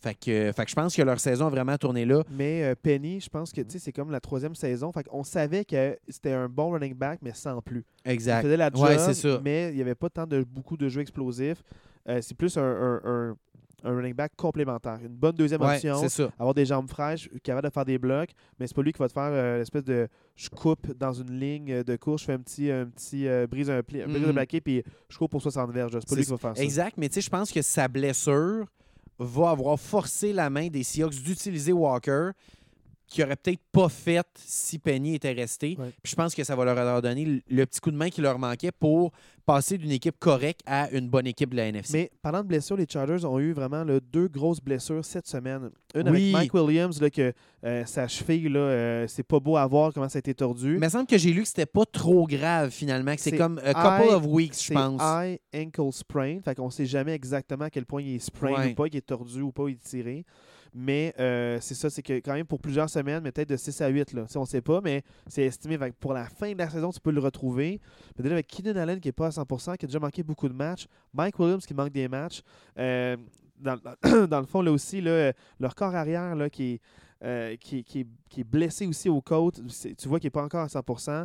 Fait que, fait que je pense que leur saison a vraiment tourné là. Mais euh, Penny, je pense que tu sais, c'est comme la troisième saison. Fait on savait que c'était un bon running back, mais sans plus. Il Exact. faisait la job, Ouais, c'est ça. mais il n'y avait pas tant de beaucoup de jeux explosifs. Euh, c'est plus un, un- un- un running back complémentaire. Une bonne deuxième option. ça. Avoir des jambes fraîches, capable de faire des blocs, mais c'est pas lui qui va te faire euh, l'espèce de je coupe dans une ligne de course, je fais un petit, un petit euh, brise un pli, un brise Mhm. de plaqué, puis je cours pour 60 verges. C'est pas lui qui va faire ça. Exact, mais tu sais, je pense que sa blessure va avoir forcé la main des Seahawks d'utiliser Walker, qui aurait peut-être pas fait si Penny était resté. Ouais. Puis je pense que ça va leur le- le petit coup de main qui leur manquait pour passer d'une équipe correcte à une bonne équipe de la NFC. Mais parlant de blessures, les Chargers ont eu vraiment là, deux grosses blessures cette semaine. Une Oui. avec Mike Williams, là, que euh, sa cheville, là, euh, c'est pas beau à voir comment ça a été tordu. Mais il me semble que j'ai lu que c'était pas trop grave finalement, que c'est C'est comme a couple of weeks, je pense. high ankle sprain. Fait qu'on sait jamais exactement à quel point il est sprain Ouais. ou pas, qu'il est tordu ou pas, il est tiré. Mais euh, c'est ça, c'est que quand même pour plusieurs semaines, mais peut-être de 6 à 8, là. On sait pas, mais c'est estimé. Pour la fin de la saison, tu peux le retrouver. Peut-être avec Keenan Allen qui n'est pas à 100%, qui a déjà manqué beaucoup de matchs. Mike Williams qui manque des matchs. Euh, dans, le [COUGHS] fond, là aussi, euh, leur corps arrière qui, est, blessé aussi aux côtes. Tu vois qu'il n'est pas encore à 100%.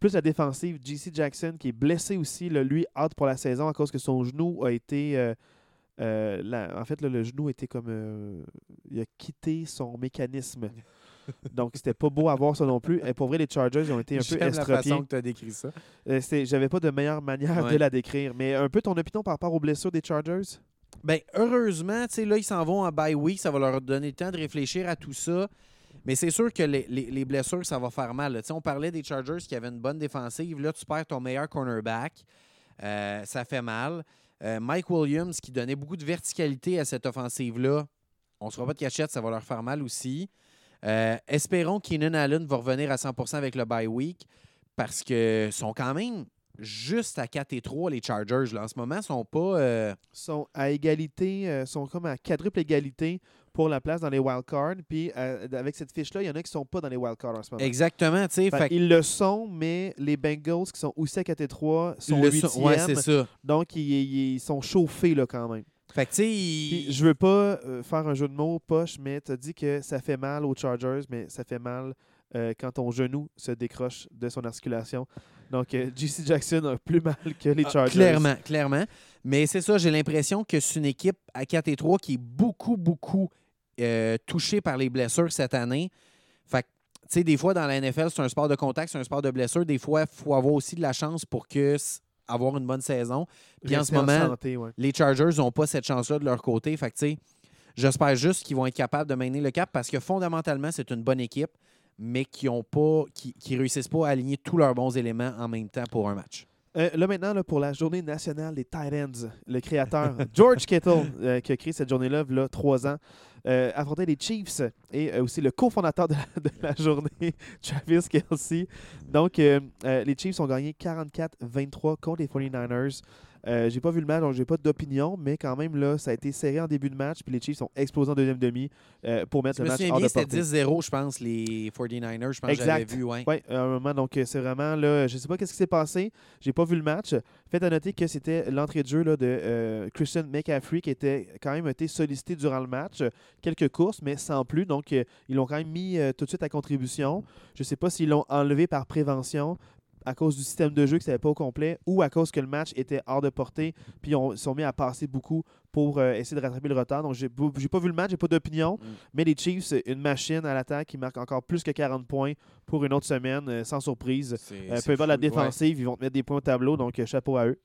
Plus la défensive, JC Jackson qui est blessé aussi, lui, out pour la saison à cause que son genou a été. Euh, en fait, là, le genou était comme. euh, il a quitté son mécanisme. [LAUGHS] Donc, c'était pas beau à voir ça non plus. Et pour vrai, les Chargers ils ont été un peu J'aime la estropiés. façon que tu as décrit ça. Euh, J'avais pas de meilleure manière Ouais. de la décrire. Mais un peu ton opinion par rapport aux blessures des Chargers? Ben, heureusement, tu sais, là, ils s'en vont en bye week. Ça va leur donner le temps de réfléchir à tout ça. Mais c'est sûr que les, les- les blessures, ça va faire mal. là. Tu sais, On parlait des Chargers qui avaient une bonne défensive. Là, tu perds ton meilleur cornerback. Euh, ça fait mal. Euh, Mike Williams, qui donnait beaucoup de verticalité à cette offensive-là, on ne se fera pas de cachette, ça va leur faire mal aussi. Euh, espérons que Keenan Allen va revenir à 100% avec le bye week parce que sont quand même juste à 4 et 3, les Chargers. Là. En ce moment, sont pas. euh, sont à égalité, euh, sont comme à quadruple égalité pour la place dans les wildcards. Puis euh, avec cette fiche-là, il y en a qui sont pas dans les wildcards en ce moment. Exactement, tu sais. Fait fait que- ils le sont, mais les Bengals qui sont aussi à 4 et 3 sont le ouais, ça. donc, ils, ils sont chauffés là, quand même. Fait que, tu il- je veux pas euh, faire un jeu de mots poche, mais tu as dit que ça fait mal aux Chargers, mais ça fait mal euh, quand ton genou se décroche de son articulation. Donc, euh, JC Jackson a plus mal que les Ah, Chargers. clairement, clairement. Mais c'est ça, j'ai l'impression que c'est une équipe à 4 et 3 qui est beaucoup, beaucoup euh, touchée par les blessures cette année. Fait que, tu sais, des fois, dans la NFL, c'est un sport de contact, c'est un sport de blessure. Des fois, il faut avoir aussi de la chance pour que avoir une bonne saison. Puis en ce moment, santé, ouais. les Chargers n'ont pas cette chance-là de leur côté. Fait que, tu sais, j'espère juste qu'ils vont être capables de maintenir le cap parce que fondamentalement, c'est une bonne équipe, mais qui ont pas, qui, qui réussissent pas à aligner tous leurs bons éléments en même temps pour un match. Euh, là maintenant, là, pour la journée nationale des Tight Ends, le créateur [LAUGHS] George Kittle, euh, qui a créé cette journée-là, il y a trois ans, euh, affrontait les Chiefs et euh, aussi le cofondateur de la, [LAUGHS] de la journée, [LAUGHS] Travis Kelsey. Donc, les Chiefs ont gagné 44-23 contre les 49ers. Euh, j'ai pas vu le match, donc j'ai pas d'opinion, mais quand même, là, ça a été serré en début de match, puis les Chiefs ont explosé en deuxième demi euh, pour mettre Je le match hors de c'était portée. 10-0, je pense, les 49ers. Je pense que Exact. j'avais vu. Ouais. Oui, à un moment, donc euh, c'est vraiment là, je sais pas qu'est-ce qui s'est passé, j'ai pas vu le match. Faites à noter que c'était l'entrée de jeu là, de euh, Christian McCaffrey qui était quand même été sollicité durant le match, quelques courses, mais sans plus. Donc ils l'ont quand même mis tout de suite à contribution. Je sais pas s'ils l'ont enlevé par prévention à cause du système de jeu qui n'était pas au complet ou à cause que le match était hors de portée, puis ils sont mis à passer beaucoup pour euh, essayer de rattraper le retard. Donc j'ai pas vu le match, j'ai pas d'opinion. Mm. Mais les Chiefs, une machine à l'attaque qui marque encore plus que 40 points pour une autre semaine, euh, sans surprise. Euh, peu importe la ouais. défensive, ils vont te mettre des points au tableau, donc euh, chapeau à eux.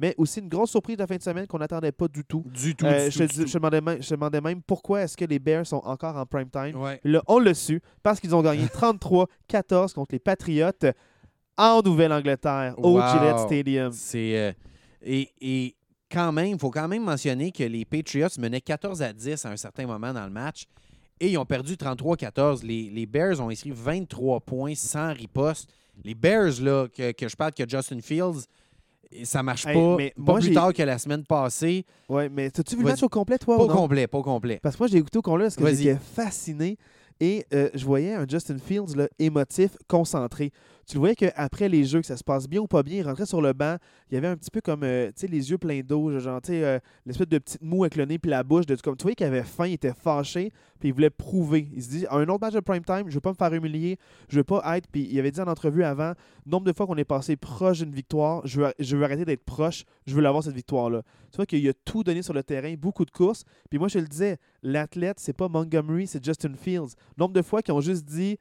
Mais aussi une grosse surprise de la fin de semaine qu'on n'attendait pas du tout. Du tout. Euh, du je, tout, du je demandais même, je demandais même pourquoi est-ce que les Bears sont encore en prime time. Ouais. On l'a su parce qu'ils ont gagné [LAUGHS] 33-14 contre les Patriots en Nouvelle-Angleterre au Wow. Gillette Stadium. C'est euh, et, et quand même, il faut quand même mentionner que les Patriots menaient 14 à 10 à un certain moment dans le match et ils ont perdu 33-14. Les, les Bears ont inscrit 23 points sans riposte. Les Bears, là, que, que je parle que Justin Fields, ça marche Hey, pas. mais pas moi, plus tard que la semaine passée. Ouais, mais as-tu vu le match au complet, toi, Pas ou non? complet, pas complet. Parce que moi, j'ai écouté au complet parce que j'étais fasciné et euh, je voyais un Justin Fields là, émotif, concentré. Tu le voyais qu'après les jeux, que ça se passe bien ou pas bien, il rentrait sur le banc, il y avait un petit peu comme euh, tu sais, les yeux pleins d'eau, genre tu sais, euh, l'espèce de petite moue avec le nez puis la bouche. De, comme, tu voyais qu'il avait faim, il était fâché, puis il voulait prouver. Il se dit un autre match de prime time, je veux pas me faire humilier, je veux pas être. Puis il avait dit en entrevue avant nombre de fois qu'on est passé proche d'une victoire, je veux, je veux arrêter d'être proche, je veux l'avoir cette victoire-là. Tu vois qu'il a tout donné sur le terrain, beaucoup de courses. Puis moi, je le disais, l'athlète, c'est pas Montgomery, c'est Justin Fields. Nombre de fois qu'ils ont juste dit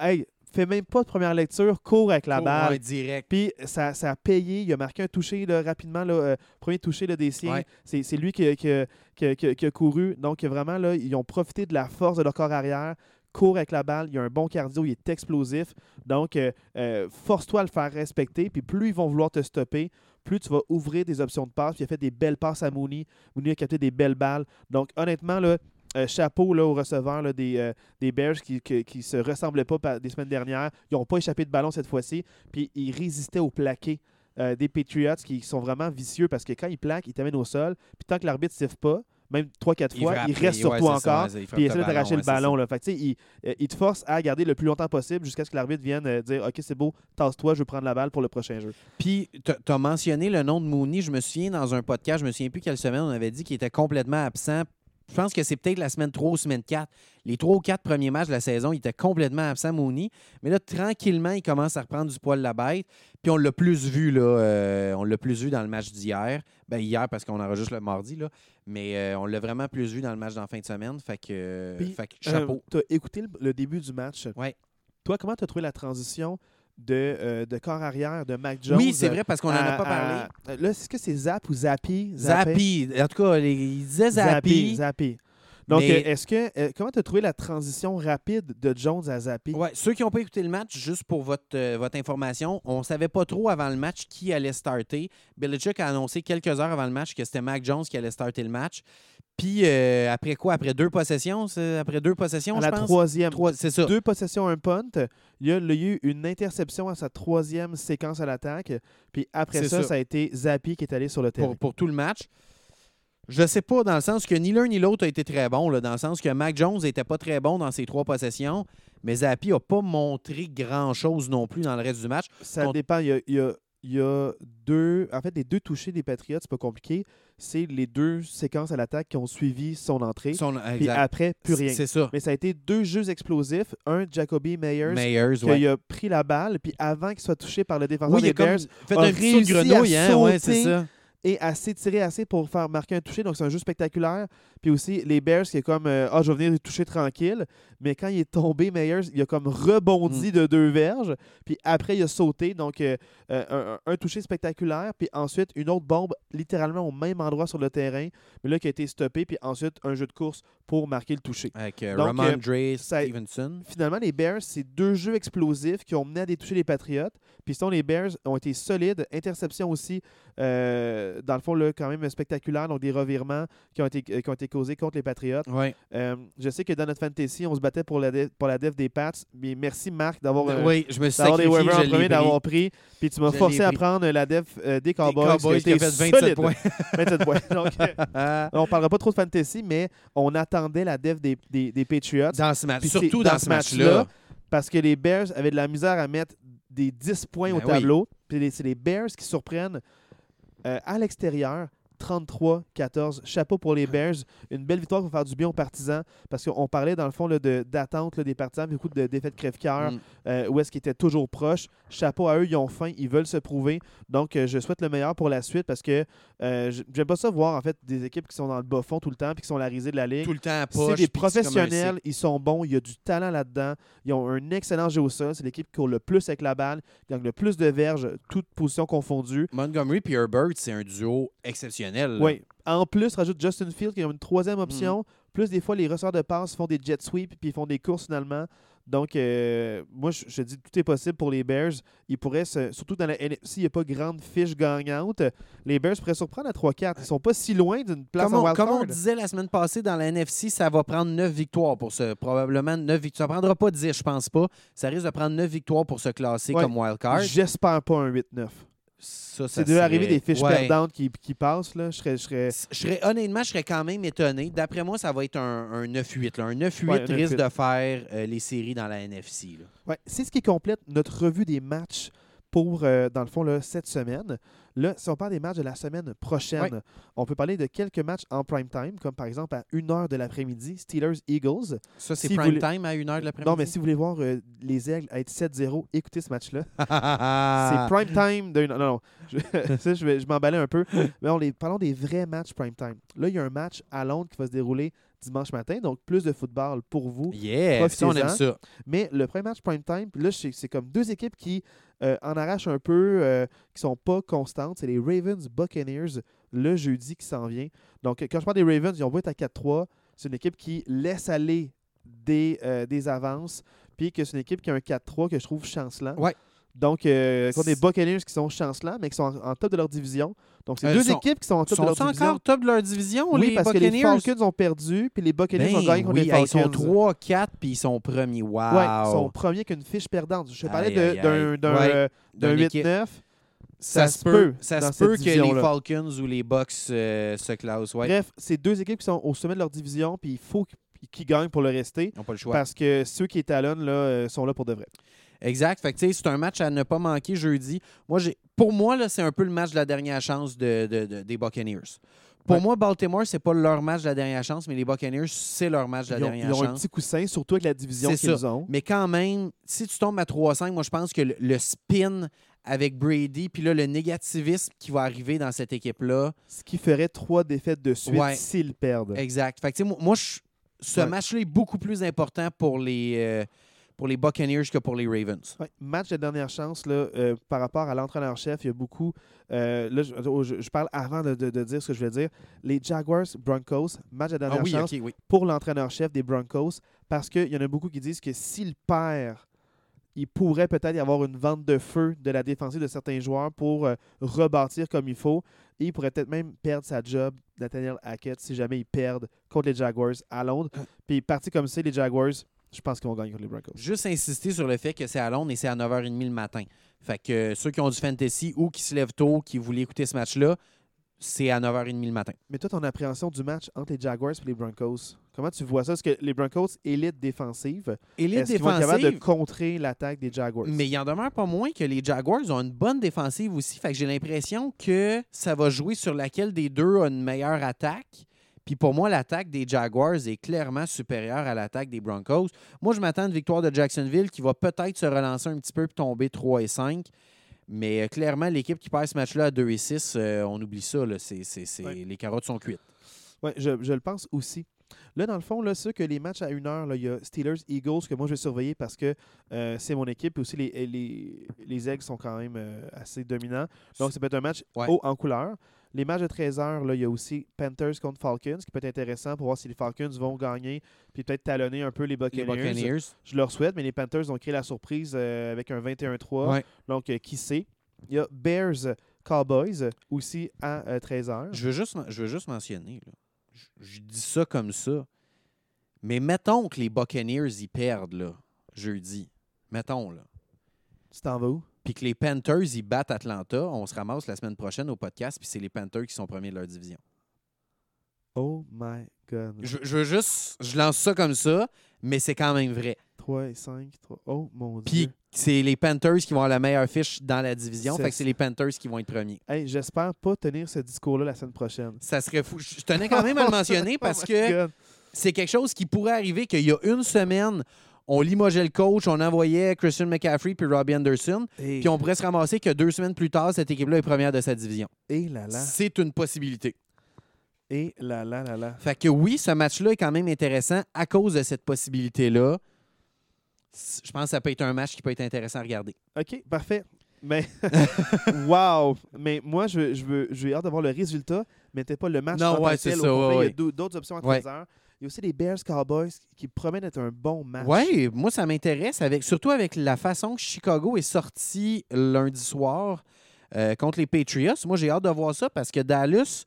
Hey, fais même pas de première lecture, cours avec la balle. ouais, direct. Puis ça, ça a payé. Il a marqué un touché là, rapidement, là, euh, premier touché là, des siens. Ouais. C'est lui qui a couru. Donc vraiment, là, ils ont profité de la force de leur corps arrière. Court avec la balle, il a un bon cardio, il est explosif. Donc, euh, euh, force-toi à le faire respecter. Puis plus ils vont vouloir te stopper, plus tu vas ouvrir des options de passe. Puis il a fait des belles passes à Mooney. Mooney a capté des belles balles. Donc, honnêtement, là, euh, chapeau là, aux receveurs là, des, euh, des Bears qui, qui, qui se ressemblaient pas par- des semaines dernières. Ils n'ont pas échappé de ballon cette fois-ci. Puis ils résistaient au plaqué euh, des Patriots qui sont vraiment vicieux parce que quand ils plaquent, ils t'amènent au sol. Puis tant que l'arbitre ne siffle pas, même 3-4 fois, il reste sur ouais, toi ça, encore. il frappe Puis il essaie de ballon, t'arracher le ça. ballon. Là. Fait que, il, il te force à garder le plus longtemps possible jusqu'à ce que l'arbitre vienne dire Ok, c'est beau, tasse-toi, je veux prendre la balle pour le prochain jeu. Puis, tu as mentionné le nom de Mooney. Je me souviens dans un podcast, je me souviens plus quelle semaine, on avait dit qu'il était complètement absent. Je pense que c'est peut-être la semaine 3 ou semaine 4. Les 3 ou 4 premiers matchs de la saison, il était complètement absent, Mooney. Mais là, tranquillement, il commence à reprendre du poil de la bête. Puis on l'a plus vu, là. euh, on l'a plus vu dans le match d'hier. Ben, hier, parce qu'on enregistre le mardi, là. Mais euh, on l'a vraiment plus vu dans le match d'en fin de semaine. Fait que, euh, Puis, fait que chapeau. tu as écouté le, le début du match. Ouais. Toi, comment tu as trouvé la transition de, euh, de corps arrière de Mac Jones oui, c'est vrai, parce qu'on n'en a à- pas parlé. à- là, est-ce que c'est Zap ou Zappy? Zappy? En tout cas, les- il disait Zappy. Zappy. Donc, Mais- euh, est-ce que euh, comment tu as trouvé la transition rapide de Jones à Zappy? Ouais, ceux qui n'ont pas écouté le match, juste pour votre, euh, votre information, on ne savait pas trop avant le match qui allait starter. Belichick a annoncé quelques heures avant le match que c'était Mac Jones qui allait starter le match. Puis euh, après quoi? Après deux possessions? Après deux possessions, À je la pense? troisième. Trois- C'est ça. Deux possessions, un punt. Il y, a, eu une interception à sa troisième séquence à l'attaque. Puis après ça, ça. ça. a été Zappy qui est allé sur le terrain. pour, pour tout le match. Je sais pas, dans le sens que ni l'un ni l'autre a été très bon, là, dans le sens que Mac Jones n'était pas très bon dans ses trois possessions, mais Zappi n'a pas montré grand-chose non plus dans le reste du match. Ça Contre- dépend. Il y, a, il y a- il y a deux. En fait, les deux touchés des Patriots, c'est pas compliqué. C'est les deux séquences à l'attaque qui ont suivi son entrée. Son- Puis après, plus rien. C'est ça. Mais ça a été deux jeux explosifs. Un, Jacoby Meyers, Meyers, qui ouais. a pris la balle, puis avant qu'il soit touché par le défenseur Oui, des Bears, fait a un de réussi à grenouille, hein? Ouais, c'est sauter. ça. et assez tiré assez pour faire marquer un toucher. Donc, c'est un jeu spectaculaire. Puis aussi, les Bears qui est comme euh, Ah, je vais venir toucher tranquille. Mais quand il est tombé, Meyers, il a comme rebondi Mm. de deux verges. Puis après, il a sauté. Donc, euh, euh, un, un toucher spectaculaire. Puis ensuite, une autre bombe littéralement au même endroit sur le terrain. Mais là, qui a été stoppé. Puis ensuite, un jeu de course pour marquer le toucher. Avec euh, Donc, Ramondre Stevenson. Finalement, les Bears, c'est deux jeux explosifs qui ont mené à des touchés les Patriotes. Puis sinon, les Bears ont été solides. Interception aussi, dans le fond, là, quand même spectaculaire. Donc, des revirements qui ont été, qui ont été causés contre les Patriotes. Ouais. Euh, je sais que dans notre fantasy, on se battait pour la, def, pour la def des Pats. Mais merci, Marc, d'avoir euh, oui, je me suis des sacrifié, waivers en premier, d'avoir pris. Puis tu m'as forcé à prendre la def euh, des Cowboys. Cowboys qui a fait 27 solide. points. [LAUGHS] [LAUGHS] 27 points. Donc, euh, on parlera pas trop de fantasy, mais on attendait la def des, des, des Patriots. Dans ce match. Surtout dans, ce match-là. parce que les Bears avaient de la misère à mettre des 10 points Ben au oui. tableau. Puis c'est les Bears qui surprennent euh, à l'extérieur. 33-14. Chapeau pour les Bears. Une belle victoire pour faire du bien aux partisans. Parce qu'on parlait, dans le fond, de- d'attente là, des partisans, beaucoup de défaites crève-cœur, Mm. euh, où est-ce qu'ils étaient toujours proches. Chapeau à eux, ils ont faim, ils veulent se prouver. Donc, euh, je souhaite le meilleur pour la suite parce que euh, j'aime pas ça voir, en fait, des équipes qui sont dans le bas fond tout le temps puis qui sont la risée de la ligue. Tout le temps à C'est des professionnels, ils sont bons, il y a du talent là-dedans. Ils ont un excellent jeu au sol. C'est l'équipe qui court le plus avec la balle, qui gagne le plus de verges, toutes positions confondues. Montgomery et Herbert, c'est un duo exceptionnel. Là. Oui. En plus, rajoute Justin Field qui a une troisième Mm. option. Plus des fois, les receveurs de passe font des jet sweeps puis ils font des courses finalement. Donc, euh, moi, je, je dis tout est possible pour les Bears. Ils pourraient, se- surtout dans la NFC, il n'y a pas grande fiche gagnante. Les Bears pourraient surprendre à 3-4. Ils sont pas si loin d'une place Comme en on, wild comme on disait la semaine passée dans la NFC, ça va prendre 9 victoires pour se. Probablement 9 victoires. Ça ne prendra pas 10, je pense pas. Ça risque de prendre 9 victoires pour se classer Ouais. comme wildcard. J'espère pas un 8-9. Ça, ça C'est de arriver serait- des fiches Ouais. perdantes qui, qui passent. Là. Je serais, je serais- Je serais, honnêtement, je serais quand même étonné. D'après moi, ça va être un, un 9-8. là. Un 9-8 Ouais, un risque 9-8. de faire euh, les séries dans la NFC. Ouais, c'est ce qui complète notre revue des matchs pour, euh, dans le fond, là, cette semaine. Là, si on parle des matchs de la semaine prochaine, Ouais. on peut parler de quelques matchs en prime time, comme par exemple à 1h de l'après-midi, Steelers-Eagles. Ça, c'est Si prime voulez- time à 1h de l'après-midi? Non, mais si vous voulez voir euh, les Aigles être 7-0, écoutez ce match-là. [LAUGHS] C'est prime time. De... Non, non, je, [LAUGHS] ça, je vais je m'emballais un peu. Mais on les, parlons des vrais matchs prime time. Là, il y a un match à Londres qui va se dérouler dimanche matin, donc plus de football pour vous. Yeah, ça, on aime ça. Mais le premier match prime time, là, c'est comme deux équipes qui euh, en arrachent un peu, euh, qui sont pas constantes. C'est les Ravens Buccaneers le jeudi qui s'en vient. Donc, quand je parle des Ravens, ils ont beau être à 4-3. C'est une équipe qui laisse aller des, euh, des avances, puis que c'est une équipe qui a un 4-3 que je trouve chancelant. Donc, euh, contre des Buccaneers qui sont chancelants, mais qui sont en, en top de leur division. Donc, c'est Euh, deux sont- équipes qui sont en top de leur division. encore top de leur division, oui, les parce que les Buccaneers? Falcons ont perdu, puis les Buccaneers ont Ben gagné contre oui, les Falcons. ils sont 3-4 puis ils sont premiers. Wow! Ouais, ils sont premiers qu'une fiche perdante. Je parlais d'un Ouais, euh, d'un d'une équipe. 8-9. Ça, ça se peut, ça se peut que les. Falcons ou les Bucks euh, se classent. Ouais. Bref, c'est deux équipes qui sont au sommet de leur division, puis il faut qu'ils gagnent pour le rester. Ils n'ont pas le choix. Parce que ceux qui étalonnent là, euh, sont là pour de vrai. Exact. Fait que, tu sais, c'est un match à ne pas manquer jeudi. Moi, j'ai, pour moi, là, c'est un peu le match de la dernière chance de, de- de- des Buccaneers. Pour Ouais. moi, Baltimore, c'est pas leur match de la dernière chance, mais les Buccaneers, c'est leur match de la ont, dernière ils ont un chance. petit coussin, surtout avec la division qu'ils ont. Mais quand même, si tu tombes à 3-5, moi, je pense que le, le spin avec Brady, puis là, le négativisme qui va arriver dans cette équipe-là, Ce qui ferait trois défaites de suite Ouais. s'ils perdent. exact. Fait que, tu sais, moi, moi, je- ce Ouais. match-là est beaucoup plus important pour les, euh, pour les Buccaneers que pour les Ravens. Ouais, match de dernière chance là, euh, par rapport à l'entraîneur-chef, il y a beaucoup. euh, là, je, oh, je- parle avant de, de- de dire ce que je vais dire. Les Jaguars Broncos, match de dernière Ah oui, chance oui. pour l'entraîneur-chef des Broncos, parce qu'il y en a beaucoup qui disent que s'il perd, il pourrait peut-être y avoir une vente de feu de la défensive de certains joueurs pour euh, rebâtir comme il faut. Et il pourrait peut-être même perdre sa job, Nathaniel Hackett, si jamais ils perdent contre les Jaguars à Londres. Puis parti comme c'est, les Jaguars, je pense qu'ils vont gagner contre les Broncos. Juste insister sur le fait que c'est à Londres et c'est à 9h30 le matin. Fait que ceux qui ont du fantasy ou qui se lèvent tôt, qui voulaient écouter ce match-là, c'est à 9h30 le matin. Mais toi, ton appréhension du match entre les Jaguars et les Broncos, comment tu vois ça? Est-ce que les Broncos, élite défensive, Élite vont être capables de défensive, contrer l'attaque des Jaguars? mais il en demeure pas moins que les Jaguars ont une bonne défensive aussi. Fait que j'ai l'impression que ça va jouer sur laquelle des deux a une meilleure attaque. Puis pour moi, l'attaque des Jaguars est clairement supérieure à l'attaque des Broncos. Moi, je m'attends à une victoire de Jacksonville qui va peut-être se relancer un petit peu et tomber 3 et 5. Mais euh, clairement, l'équipe qui perd ce match-là à 2 et 6, euh, on oublie ça. Là. Ouais. Les carottes sont cuites. Ouais, je, je le pense aussi. Là, dans le fond, là, sûr que les matchs à une heure, là, il y a Steelers-Eagles que moi je vais surveiller parce que euh, c'est mon équipe. Et aussi, les, les, sont quand même assez dominants. Donc, ça peut être un match Ouais. haut en couleur. Les matchs de 13 heures, là, il y a aussi Panthers contre Falcons qui peut être intéressant pour voir si les Falcons vont gagner puis peut-être talonner un peu les Les Buccaneers. Buccaneers. Je leur souhaite, mais les Panthers ont créé la surprise euh, avec un 21-3. Ouais. Donc, euh, qui sait? Il y a Bears Cowboys aussi à euh, 13 heures. Je veux juste, je veux juste mentionner, là. Je, je dis ça comme ça. Mais mettons que les Buccaneers y perdent là, jeudi. Mettons là. Tu t'en vas où? Puis que les Panthers y battent Atlanta, on se ramasse la semaine prochaine au podcast, puis c'est les Panthers qui sont premiers de leur division. Oh my God. Je, je veux juste, je lance ça comme ça, mais c'est quand même vrai. 3 et 5. 3. Oh mon Puis Dieu. c'est les Panthers qui vont avoir la meilleure fiche dans la division, fait que c'est les Panthers qui vont être premiers. Hey, J'espère pas tenir ce discours-là la semaine prochaine. Ça serait fou. Je tenais quand même à le [LAUGHS] mentionner parce Oh my que c'est quelque chose qui pourrait arriver qu'il y a une semaine, on limogeait le coach, on envoyait Christian McCaffrey puis Robbie Anderson, Et, puis on pourrait se ramasser que deux semaines plus tard, cette équipe-là est première de sa division. et là là. C'est une possibilité. Et là là là là. Fait que oui, ce match-là est quand même intéressant à cause de cette possibilité-là. Je pense que ça peut être un match qui peut être intéressant à regarder. OK, parfait. Mais, [LAUGHS] wow! Mais moi, je veux, je veux, j'ai hâte de voir le résultat, mais peut-être pas le match. Non, ouais, c'est ça, ouais, Il y a d'au- d'autres options à Ouais. 13 heures. Il y a aussi les Bears Cowboys qui promettent d'être un bon match. Oui, moi, ça m'intéresse, avec, surtout avec la façon que Chicago est sorti lundi soir euh, contre les Patriots. Moi, j'ai hâte de voir ça parce que Dallas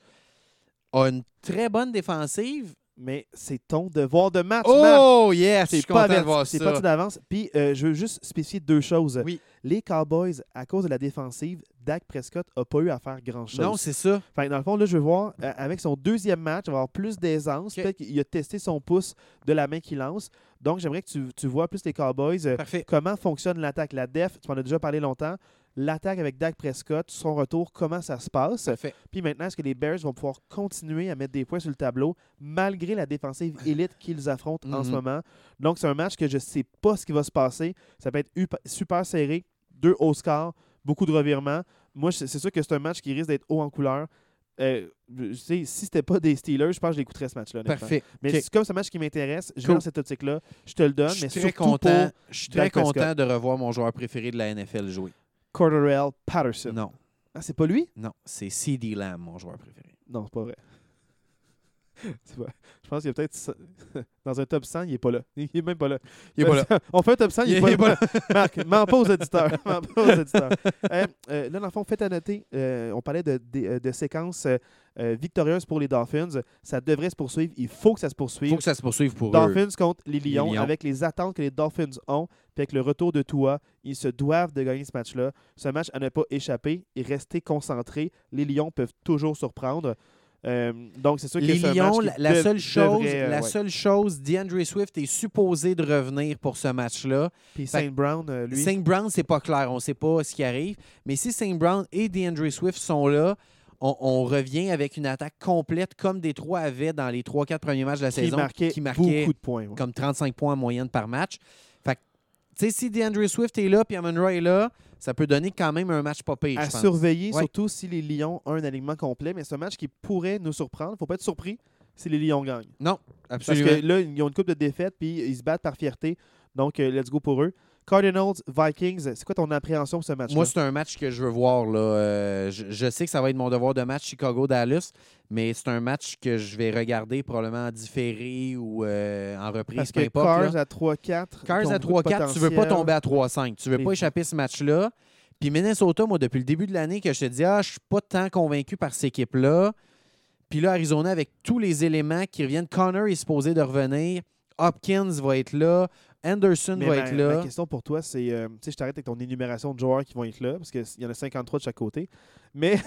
a une très bonne défensive. Mais c'est ton devoir de match. Oh, yes! C'est pas, content de voir c'est ça. pas tout d'avance. Puis, euh, je veux juste spécifier deux choses. Oui. Les Cowboys, à cause de la défensive, Dak Prescott n'a pas eu à faire grand-chose. Non, c'est ça. Fait dans le fond, là, je veux voir, euh, avec son deuxième match, il va avoir plus d'aisance. Peut-être qu'il a testé son pouce de la main qu'il lance. Donc, j'aimerais que tu, tu vois plus les Cowboys. euh, comment fonctionne l'attaque. La def, tu m'en as déjà parlé longtemps. L'attaque avec Dak Prescott, son retour, comment ça se passe. Parfait. Puis maintenant, est-ce que les Bears vont pouvoir continuer à mettre des points sur le tableau malgré la défensive [LAUGHS] élite qu'ils affrontent en ce Mhm. moment? Donc, c'est un match que je ne sais pas ce qui va se passer. Ça peut être super serré, deux hauts scores, beaucoup de revirements. Moi, c'est sûr que c'est un match qui risque d'être haut en couleur. Euh, je sais, si c'était pas des Steelers, je pense que je l'écouterais ce match-là. Parfait. Mais OK. c'est comme ce match qui m'intéresse, je vais Cool. dans cette optique-là. Je te le donne, Je mais suis très content. pour Je suis très Dak Prescott. content de revoir mon joueur préféré de la NFL jouer. Cordarrelle Patterson. Non, Ah, c'est pas lui? non, c'est CD Lamb, mon joueur préféré. Non, c'est pas vrai. [LAUGHS] Je pense qu'il est peut-être ça- [LAUGHS] dans un top 100, il est pas là. Il est même pas là. Il est pas là. [LAUGHS] On fait un top 100, il est, Il pas, là. Marc, m'en pas aux auditeurs. M'en pas aux auditeurs. Euh, euh, là, dans le fond, faites à noter, euh, on parlait de, de, euh, de séquences euh, victorieuses pour les Dolphins. Ça devrait se poursuivre. Il faut que ça se Il poursuive. faut que ça se poursuive pour eux. Dolphins contre les Lions, Lions. avec les attentes que les Dolphins ont, puis avec le retour de Tua, ils se doivent de gagner ce match-là. Ce match à ne pas échapper et rester concentrés. Les Lions peuvent toujours surprendre. Euh, donc, c'est sûr que c'est un match la, qui la seule chose, devrait, euh, la ouais. seule chose, DeAndre Swift est supposé de revenir pour ce match-là. Puis Saint Brown, euh, lui, Saint Brown, c'est pas clair, on sait pas ce qui arrive. Mais si Saint Brown et DeAndre Swift sont là, on, on revient avec une attaque complète comme Détroit avait dans les 3-4 premiers matchs de la qui saison, marquait, qui marquait beaucoup de points. ouais. comme 35 points en moyenne par match. Fait que, tu sais, si DeAndre Swift est là, puis Amon est là, ça peut donner quand même un match pas pire, À je pense. surveiller, Ouais. surtout si les Lions ont un alignement complet. Mais c'est un match qui pourrait nous surprendre. Il ne faut pas être surpris si les Lions gagnent. Non, Parce absolument. que là, ils ont une coupe de défaites, puis ils se battent par fierté. Donc, euh, let's go pour eux. Cardinals, Vikings, c'est quoi ton appréhension pour ce match-là? Moi, c'est un match que je veux voir. Là. Euh, je, je sais que ça va être mon devoir de match Chicago-Dallas, mais c'est un match que je vais regarder probablement en différé ou euh, en reprise, Parce peu que importe. Cars là. à 3-4. Cars à ton coup de 3-4, tu veux pas tomber à 3-5. Tu veux pas échapper ce match-là. Puis Minnesota, moi, depuis le début de l'année, que je te dis, ah, je suis pas tant convaincu par cette équipe-là. Puis là, Arizona, avec tous les éléments qui reviennent, Connor est supposé de revenir. Hopkins va être là. Anderson Mais va ma, être là. ma question pour toi, c'est, euh, tu sais, je t'arrête avec ton énumération de joueurs qui vont être là, parce qu'il y en a 53 de chaque côté. Mais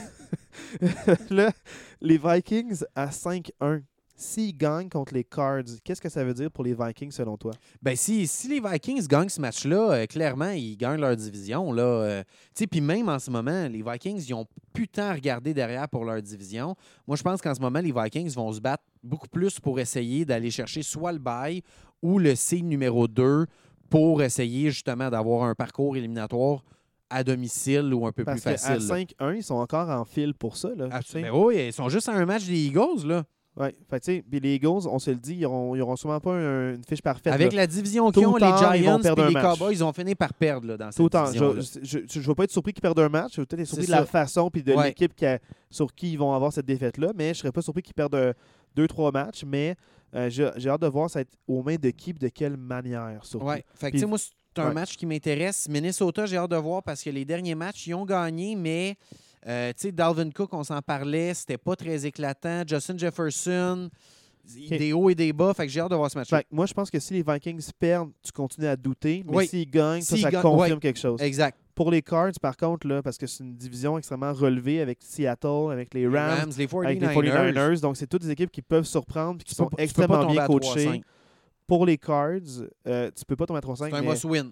[LAUGHS] là, les Vikings à 5-1, s'ils gagnent contre les Cards, qu'est-ce que ça veut dire pour les Vikings selon toi? Ben, si, si les Vikings gagnent ce match-là, euh, clairement, ils gagnent leur division. Là, euh, Tu sais, Puis même en ce moment, les Vikings, ils ont plus tant à regarder derrière pour leur division. Moi, je pense qu'en ce moment, les Vikings vont se battre beaucoup plus pour essayer d'aller chercher soit le bail ou le C numéro 2 pour essayer justement d'avoir un parcours éliminatoire à domicile ou un peu Parce plus facile. là. 5-1, ils sont encore en file pour ça. Là, Ah, ben oui, ils sont juste à un match des Eagles. Là. Ouais. Fait tu sais, les Eagles, on se le dit, ils n'auront ils auront sûrement pas un- une fiche parfaite. Avec là. la division qu'ils ont, les Giants et un les match. Cowboys, ils ont fini par perdre là, dans Tout cette temps. division Je ne vais pas être surpris qu'ils perdent un match. Je vais peut-être être surpris de la façon puis de Ouais. l'équipe qui a- sur qui ils vont avoir cette défaite-là. Mais je serais pas surpris qu'ils perdent euh, deux, trois matchs. Mais euh, j'ai hâte de voir ça être aux mains de qui de quelle manière. Surtout. Ouais. Fait que, moi, c'est un ouais. match qui m'intéresse. Minnesota, j'ai hâte de voir parce que les derniers matchs, ils ont gagné, mais euh, tu sais, Dalvin Cook, on s'en parlait, c'était pas très éclatant. Justin Jefferson, des hauts et des bas. Fait que j'ai hâte de voir ce match-là. Moi, je pense que si les Vikings perdent, tu continues à douter. Mais Oui. s'ils gagnent, ça, confirme ouais. quelque chose. Exact. Pour les Cards, par contre, là, parce que c'est une division extrêmement relevée avec Seattle, avec les Les Rams, Rams, les 49ers. avec les 49ers. Donc, c'est toutes des équipes qui peuvent surprendre et qui sont extrêmement bien coachées. 3-5. Pour les Cards, euh, tu peux pas tomber à 3-5. C'est un must-win.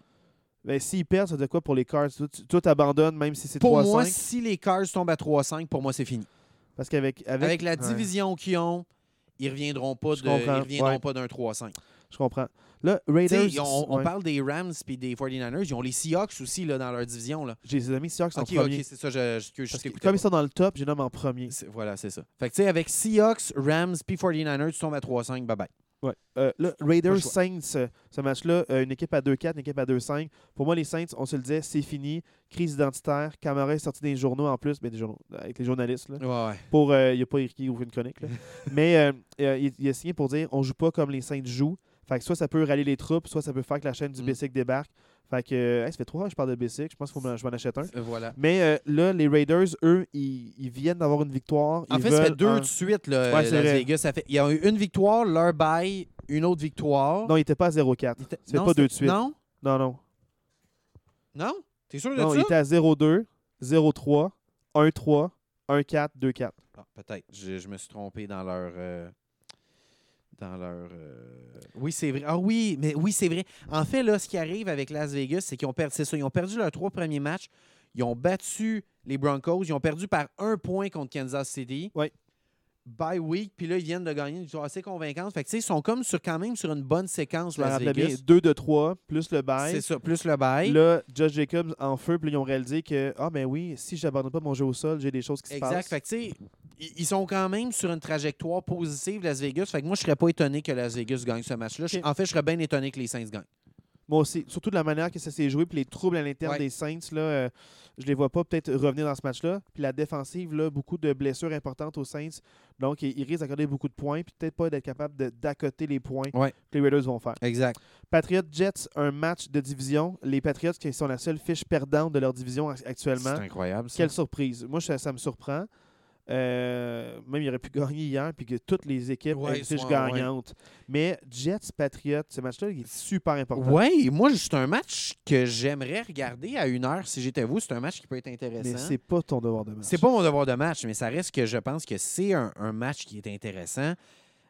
Ben, s'ils perdent, ça dire quoi pour les Cards? Toi, toi, t'abandonnes même si c'est Pour 3-5? moi, si les Cards tombent à 3-5, pour moi, c'est fini. Parce qu'avec avec, Avec, la ouais, division qu'ils ont, ils reviendront pas de, ils reviendront ouais. pas d'un 3-5. je comprends. Là, Raiders, on, on ouais, parle des Rams et des 49ers. Ils ont les Seahawks aussi là, dans leur division. Là. j'ai des amis Seahawks en Ok, premier. ok, c'est ça. Je, je, je, je Parce que comme ils pas. sont dans le top, j'ai nomme en premier. Voilà, c'est ça. Fait que tu sais, avec Seahawks, Rams puis 49ers, tu tombes à 3-5. Bye bye. Ouais. Euh, là, Pas Raiders. Saints, euh, ce match-là, euh, une équipe à 2-4, une équipe à 2-5. Pour moi, les Saints, on se le disait, c'est fini. Crise identitaire. Camara est sorti des journaux en plus, mais des journaux, avec les journalistes. Là, Ouais, ouais. pour, euh, il n'a pas écrit aucune chronique. là. [LAUGHS] mais euh, euh, il, il a signé pour dire on joue pas comme les Saints jouent. Fait que soit ça peut rallier les troupes, soit ça peut faire que la chaîne du Mm. Bessic débarque. Fait que, euh, hey, ça fait trois fois que je parle de Bessic. Je pense qu'il faut que je m'en achète un. Euh, Voilà. Mais euh, là, les Raiders, eux, ils, ils viennent d'avoir une victoire. En Ils fait, ça fait deux un- de suite, là, Ouais, Las vrai. Vegas. Ça fait, il y a eu une victoire, leur bail, une autre victoire. Non, il n'était pas à 0-4. Il était- c'est non, pas deux de suite. Non? Non, non. Non? T'es sûr de Non, ça? il était à 0-2, 0-3, 1-3, 1-4, 2-4. Ah, Peut-être. Je, je me suis trompé dans leur. euh, dans leur. euh, Oui, c'est vrai. Ah oui, mais oui, c'est vrai. En fait, là, ce qui arrive avec Las Vegas, c'est qu'ils ont perdu. Ça. Ils ont perdu leurs trois premiers matchs. Ils ont battu les Broncos. Ils ont perdu par un point contre Kansas City. Ouais. Bye week. Puis là, ils viennent de gagner une victoire assez convaincante. Fait que, tu sais, ils sont comme sur, quand même sur une bonne séquence, Las rappelais bien, Vegas. 2 de 3, plus le bail. C'est ça, plus le bail. Là, Judge Jacobs en feu, puis ils ont réalisé que, ah ben oui, si j'abandonne pas mon jeu au sol, j'ai des choses qui se Exact. passent. Fait que, tu sais, ils sont quand même sur une trajectoire positive, Las Vegas. Fait que moi, je serais pas étonné que Las Vegas gagne ce match-là. En fait, je serais bien étonné que les Saints gagnent. Moi aussi, surtout de la manière que ça s'est joué, puis les troubles à l'interne Ouais. des Saints, là, euh, je les vois pas peut-être revenir dans ce match-là. Puis la défensive, là, beaucoup de blessures importantes aux Saints. Donc, ils, ils risquent d'accorder beaucoup de points, puis peut-être pas d'être capable d'accoter les points Ouais. que les Raiders vont faire. Exact. Patriots Jets, un match de division. Les Patriots qui sont la seule fiche perdante de leur division ac- actuellement. C'est incroyable. Ça. Quelle surprise. Moi, ça, ça me surprend. Euh, même, il aurait pu [LAUGHS] gagner hier, puis que toutes les équipes Ouais, aient une fiche soit- gagnante. Mais Jets, Patriots, ce match-là, il est super important. Oui, moi, c'est un match que j'aimerais regarder à une heure si j'étais vous. C'est un match qui peut être Mais intéressant. c'est pas ton devoir de match. C'est pas mon devoir de match, mais ça reste que je pense que c'est un, un match qui est intéressant.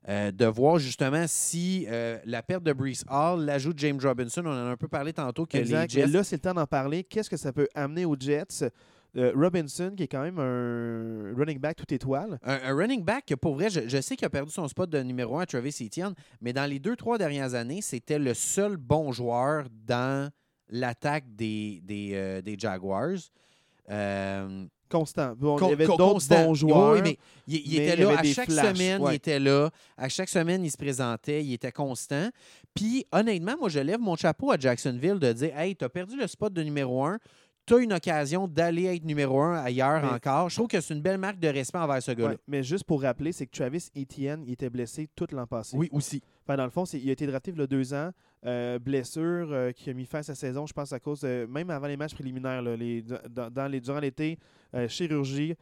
euh, de voir justement si euh, la perte de Brees Hall, l'ajout de James Robinson, on en a un peu parlé tantôt que Exact. les Jets. Et là, c'est le temps d'en parler. Qu'est-ce que ça peut amener aux Jets? Euh, Robinson, qui est quand même un running back tout étoile. Un, un running back pour vrai, je, je sais qu'il a perdu son spot de numéro 1 à Travis Etienne, mais dans les deux, trois dernières années, c'était le seul bon joueur dans l'attaque des, des, euh, des Jaguars. Euh, Constant. Bon, con- il y avait con- d'autres bons joueurs. Oui, mais il, il mais était il là avait à chaque flashs, semaine, ouais. il était là. À chaque semaine, il se présentait, il était constant. Puis, honnêtement, moi, je lève mon chapeau à Jacksonville de dire Hey, t'as perdu le spot de numéro 1. Tu as une occasion d'aller être numéro 1 ailleurs Mais- encore. Je trouve que c'est une belle marque de respect envers ce gars-là. Ouais, mais juste pour rappeler, c'est que Travis Etienne, il était blessé tout l'an passé. Oui, aussi. Enfin, dans le fond, il a été drafté il y a deux ans. euh, blessure euh, qui a mis fin à sa saison, je pense, à cause, de- même avant les matchs préliminaires, là, les, dans, dans les, durant l'été, euh, chirurgie,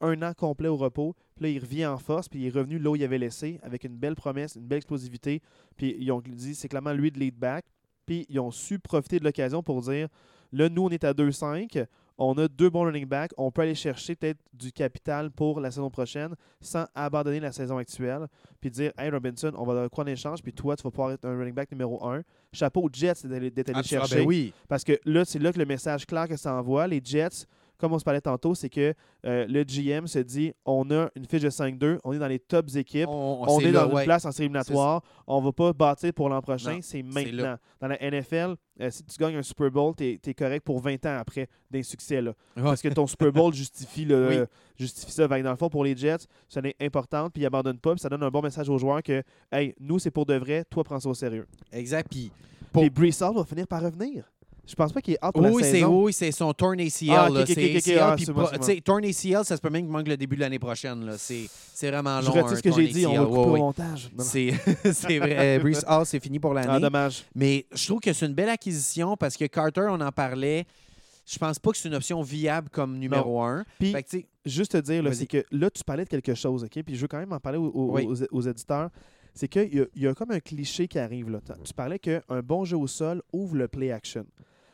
un an complet au repos. Puis là, il revient en force, puis il est revenu là où il avait laissé, avec une belle promesse, une belle explosivité. Puis ils ont dit, c'est clairement lui de lead back. Puis ils ont su profiter de l'occasion pour dire, là, nous, on est à 2-5. On a deux bons running backs. On peut aller chercher peut-être du capital pour la saison prochaine sans abandonner la saison actuelle. Puis dire, hey Robinson, on va donner quoi en échange. Puis toi, tu vas pouvoir être un running back numéro un. Chapeau aux Jets d'être allé d'être allé Ah, ah, chercher. ben oui. Parce que là, c'est là que le message clair que ça envoie. Les Jets, comme on se parlait tantôt, c'est que euh, le GM se dit on a une fiche de 5-2, on est dans les tops équipes, On, est là, dans ouais. une place en série éliminatoire, on va pas bâtir pour l'an prochain, c'est maintenant. Dans la NFL, euh, si tu gagnes un Super Bowl, tu es, correct pour 20 ans après d'un succès. Là. Parce que ton Super Bowl justifie, le, Oui. justifie ça. Dans le fond, pour les Jets, ça est important, puis ils abandonnent pas, puis ça donne un bon message aux joueurs que, hey, nous, c'est pour de vrai, toi, prends ça au sérieux. Exact. Puis, Pour- va finir par revenir. Je pense pas qu'il est out pour oui, la saison. oui, c'est son torn ACL. Ah, ACL, ah, puis bon, ACL, ça se peut même qu'il manque le début de l'année prochaine. C'est vraiment Je long. retire un ce que j'ai dit, on va couper Ouais, au montage. [LAUGHS] C'est vrai. Euh, Brees Hall, c'est fini pour l'année. Ah, dommage. Mais je trouve que c'est une belle acquisition parce que Carter, on en parlait. Je pense pas que c'est une option viable comme numéro un. Puis, Fait que, juste te dire, c'est que là, tu parlais de quelque chose, OK? Puis je veux quand même en parler aux, aux- Oui. aux- aux éditeurs. C'est qu'il y, y a comme un cliché qui arrive là. Tu parlais qu'un bon jeu au sol ouvre le play action.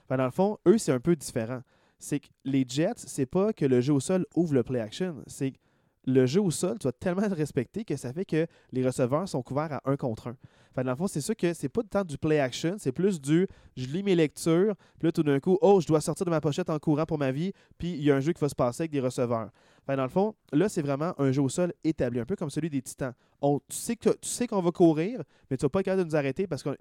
Fait, dans le fond, eux, c'est un peu différent. C'est que les Jets, c'est pas que le jeu au sol ouvre le play action. C'est que le jeu au sol, tu vas tellement le respecter que ça fait que les receveurs sont couverts à un contre un. Fait, dans le fond, c'est sûr que c'est pas tant du play action, c'est plus du je lis mes lectures, puis là, tout d'un coup, oh, je dois sortir de ma pochette en courant pour ma vie, puis il y a un jeu qui va se passer avec des receveurs. Fait, dans le fond, là, c'est vraiment un jeu au sol établi, un peu comme celui des Titans. On, tu sais que tu sais qu'on va courir, mais tu vas pas être capable de nous arrêter parce qu'on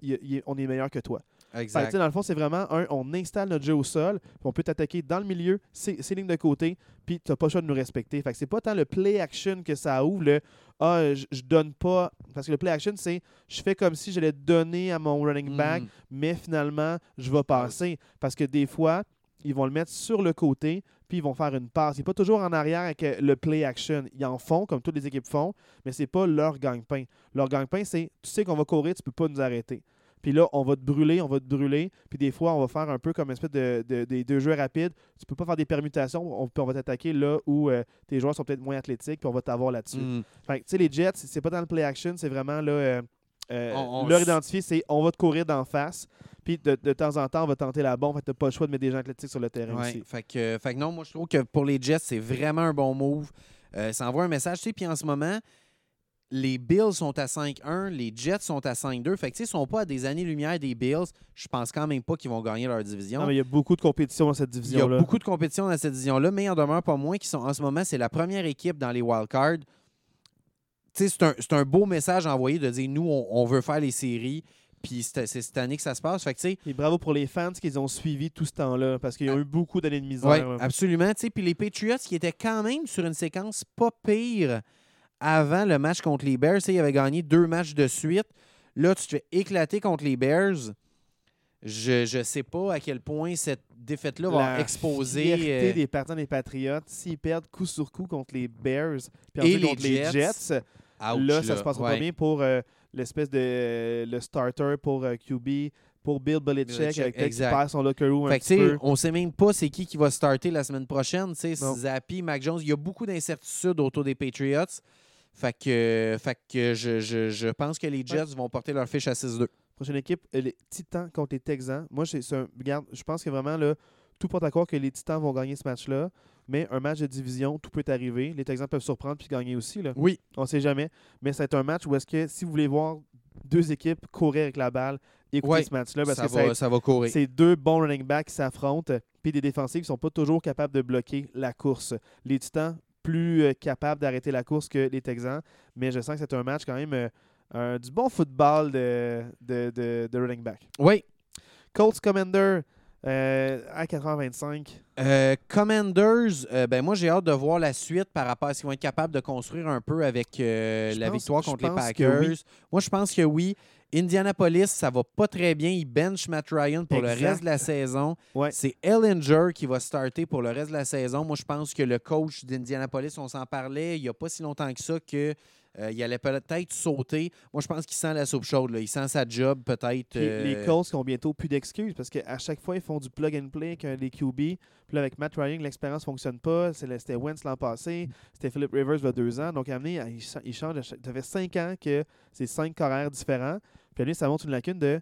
on est meilleur que toi. Fait exact. sais, dans le fond, c'est vraiment un, on installe notre jeu au sol, puis on peut t'attaquer dans le milieu, ces lignes de côté, puis tu n'as pas le choix de nous respecter. Fait que c'est pas tant le play action que ça ouvre, le ah, je, je donne pas. Parce que le play action, c'est je fais comme si j'allais donner à mon running back, Mm. mais finalement, je vais passer. Parce que des fois, ils vont le mettre sur le côté, puis ils vont faire une passe. Il n'est pas toujours en arrière avec euh, le play action. Ils en font, comme toutes les équipes font, mais c'est pas leur gagne-pain. Leur gagne-pain, c'est tu sais qu'on va courir, tu peux pas nous arrêter. Puis là, on va te brûler, on va te brûler. Puis des fois, on va faire un peu comme une espèce de, de- des deux jeux rapides. Tu peux pas faire des permutations. On, puis on va t'attaquer là où euh, tes joueurs sont peut-être moins athlétiques, puis on va t'avoir là-dessus. Mm. Fait que, tu sais, les Jets, c'est pas dans le play action, c'est vraiment là. euh, euh, On- on leur identifier, c'est on va te courir d'en face. Puis de, de temps en temps, on va tenter la bombe. Fait que t'as pas le choix de mettre des gens athlétiques sur le terrain Ouais, aussi. fait que, fait que non, moi je trouve que pour les Jets, c'est vraiment un bon move. Ça envoie un message, tu sais, puis en ce moment, les Bills sont à 5-1, les Jets sont à 5-2. Fait que, tu sais, ils sont pas à des années-lumière des Bills. Je pense quand même pas qu'ils vont gagner leur division. Non, mais il y a beaucoup de compétition dans cette Il y a division-là. beaucoup de compétition dans cette division-là, mais il en demeure pas moins qui sont en ce moment, c'est la première équipe dans les wildcards. Tu sais, c'est un, beau message envoyé de dire nous, on, on veut faire les séries, puis c'est cette année que ça se passe. Fait que, tu sais, Et bravo pour les fans qui ont suivi tout ce temps-là, parce qu'ils ont eu beaucoup d'années de misère. Oui, absolument. Puis les Patriots qui étaient quand même sur une séquence pas pire avant le match contre les Bears. Ils avaient gagné deux matchs de suite. Là, tu te fais éclater contre les Bears. Je ne sais pas à quel point cette défaite-là va La exposer. fierté euh, des partisans des Patriots, s'ils perdent coup sur coup contre les Bears, puis Et les contre les Jets. Jets, ouch, là, ça se passera ouais. pas bien pour euh, l'espèce de le starter pour euh, QB, pour Bill Belichick, avec qu'il perd son locker room un Fait petit peu. on sait même pas c'est qui qui va starter la semaine prochaine. Zappi, Mac Jones, il y a beaucoup d'incertitudes autour des Patriots. Fait que, fait que je, je- je pense que les Jets vont porter leur fiche à 6-2. Prochaine équipe, les Titans contre les Texans. Moi, c'est un, regarde, je pense que vraiment, là, tout porte à croire que les Titans vont gagner ce match-là. Mais un match de division, tout peut arriver. Les Texans peuvent surprendre puis gagner aussi. Là. Oui. On ne sait jamais. Mais c'est un match où est-ce que si vous voulez voir deux équipes courir avec la balle, écoutez Ouais, ce match-là parce ça, que ça va être- ça va courir. c'est deux bons running backs qui s'affrontent, puis des défensifs qui sont pas toujours capables de bloquer la course. Les Titans plus euh, capables d'arrêter la course que les Texans, mais je sens que c'est un match quand même euh, un- du bon football de, de, de- de running back. Oui. Colts Commander euh, à 425. Euh, Commanders, euh, ben moi j'ai hâte de voir la suite par rapport à ce qu'ils vont être capables de construire un peu avec la pense- victoire contre les Packers. oui. Moi je pense que oui. Indianapolis, ça va pas très bien. Ils bench Matt Ryan pour Exact. le reste de la saison. Ouais. C'est Ellinger qui va starter pour le reste de la saison. Moi je pense que le coach d'Indianapolis, on s'en parlait il n'y a pas si longtemps que ça que euh, il allait peut-être sauter. Moi je pense qu'il sent la soupe chaude. là. Il sent sa job peut-être. Euh, Les Colts qui ont bientôt plus d'excuses parce qu'à chaque fois, ils font du plug and play avec des QB. Puis là, avec Matt Ryan, l'expérience ne fonctionne pas. C'était Wentz l'an passé. C'était Philip Rivers il y a deux ans. Donc, à amener, il, cha- il change. Ça fait cinq ans que c'est cinq carrières différents. Puis à lui, ça montre une lacune de.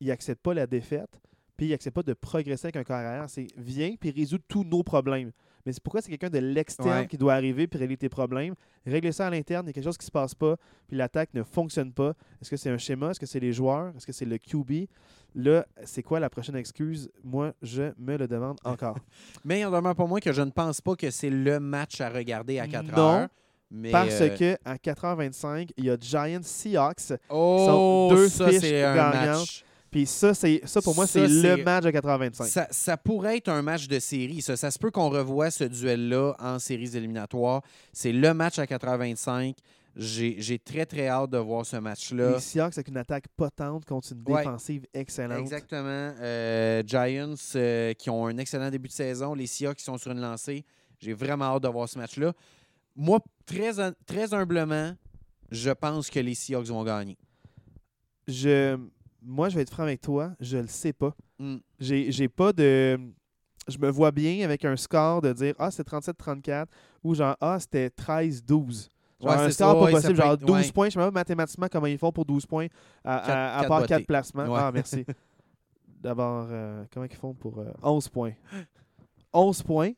Il n'accepte pas la défaite. Puis il n'accepte pas de progresser avec un carrière. C'est viens puis résout tous nos problèmes. Mais c'est pourquoi c'est quelqu'un de l'externe Ouais. qui doit arriver puis régler tes problèmes. Régler ça à l'interne, il y a quelque chose qui se passe pas, puis l'attaque ne fonctionne pas. Est-ce que c'est un schéma? Est-ce que c'est les joueurs? Est-ce que c'est le QB? Là, c'est quoi la prochaine excuse? Moi, je me le demande encore. [LAUGHS] Mais il en demeure pour moi que je ne pense pas que c'est le match à regarder à 4 Non, heures. Mais, Parce euh, que à 4h25, il y a Giants Seahawks. oh, sont deux ça, fiches c'est un gagnantes. match. Puis ça, c'est ça pour moi, c'est le match de 4h25. Ça, ça pourrait être un match de série. Ça, ça se peut qu'on revoie ce duel-là en séries éliminatoires. C'est le match à 4h25. J'ai très, très hâte de voir ce match-là. Les Seahawks avec une attaque potente contre une Ouais. défensive excellente. Exactement. Euh, Giants euh, qui ont un excellent début de saison. Les Seahawks qui sont sur une lancée. J'ai vraiment hâte de voir ce match-là. Moi, très, hum- très humblement, je pense que les Seahawks vont gagner. Je, moi, je vais être franc avec toi, je le sais pas. Mm. J'ai pas de. Je me vois bien avec un score de dire Ah, c'est 37-34 ou genre Ah, c'était 13-12. Genre Ouais, un c'est score ça, pas ouais, possible, genre être- 12 ouais. points. Je sais même pas mathématiquement comment ils font pour 12 points à, à- Quatre- à quatre part bottés. 4 placements. Ah, merci. [LAUGHS] D'abord, euh, comment ils font pour euh, 11 points? [GASPS] 11 points?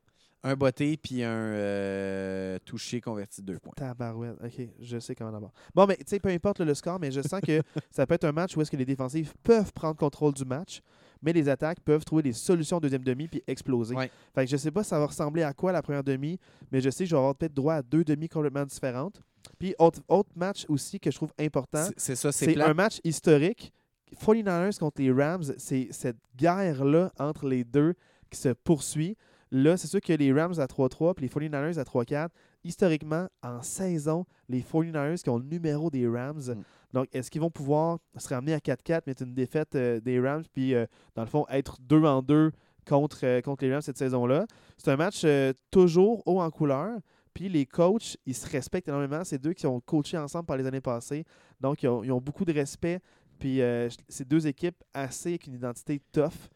Un botté puis un euh, touché converti de deux points. Tabarouette. OK, je sais comment d'abord. Bon, mais tu sais, peu importe le score, mais je sens que [LAUGHS] ça peut être un match où est-ce que les défensives peuvent prendre contrôle du match, mais les attaques peuvent trouver des solutions en deuxième demi puis exploser. Ouais. Fait que je sais pas ça va ressembler à quoi la première demi, mais je sais que je vais avoir peut-être droit à deux demi complètement différentes. Puis autre, autre match aussi que je trouve important, C'est- ça, c'est un match historique. 49ers contre les Rams, c'est cette guerre-là entre les deux qui se poursuit. Là, c'est sûr que les Rams à 3-3 puis les 49ers à 3-4. Historiquement, en saison, les 49ers qui ont le numéro des Rams. Mm. Donc, est-ce qu'ils vont pouvoir se ramener à 4-4, mettre une défaite euh, des Rams, puis euh, dans le fond, être 2 en 2 contre, euh, contre les Rams cette saison-là? C'est un match toujours haut en couleur. Puis les coachs, ils se respectent énormément. C'est deux qui ont coaché ensemble par les années passées. Donc, ils ont, ils ont beaucoup de respect. Puis c'est deux équipes assez avec une identité tough.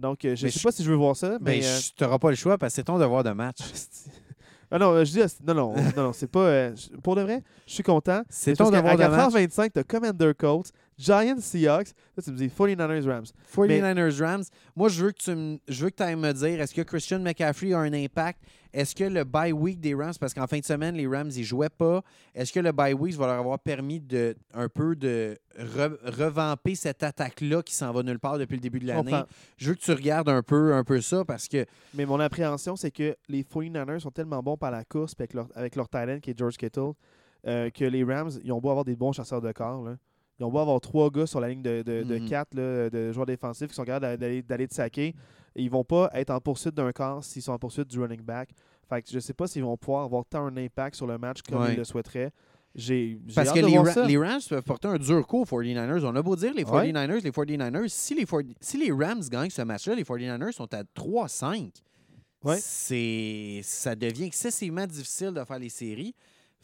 Donc, euh, je ne sais pas si je veux voir ça, mais. Euh, tu n'auras pas le choix parce que c'est ton devoir de match. [LAUGHS] ah non, euh, je dis, non, non, non, non, c'est pas. euh, pour de vrai, je suis content. [LAUGHS] C'est ton devoir de À match. 4h25, tu as Commander Colts, Giants Seahawks. Là, tu me dis 49ers Rams. 49ers Rams. Moi, je veux que tu me, je veux que ailles me dire est-ce que Christian McCaffrey a un impact? Est-ce que le bye week des Rams, parce qu'en fin de semaine, les Rams, ils jouaient pas, est-ce que le bye week va leur avoir permis de un peu de re- revamper cette attaque-là qui s'en va nulle part depuis le début de l'année? Je veux que tu regardes un peu, un peu ça parce que Mais mon appréhension, c'est que les 49ers sont tellement bons par la course avec leur, avec leur talent qui est George Kittle euh, que les Rams, ils ont beau avoir des bons chasseurs de corps. là. Ils ont beau avoir trois gars sur la ligne de, de, de Mhm. quatre là, de joueurs défensifs qui sont capables d'aller, te saquer. Et ils vont pas être en poursuite d'un corps s'ils sont en poursuite du running back. Fait que je sais pas s'ils vont pouvoir avoir tant un impact sur le match comme Ouais. ils le souhaiteraient. J'ai, Parce que de les, Ra- Rams peuvent porter un dur coup aux 49ers. On a beau dire les Ouais. 49ers, les 49ers, si les, 40 si les Rams gagnent ce match-là, les 49ers sont à 3-5. Ouais. C'est Ça devient excessivement difficile de faire les séries.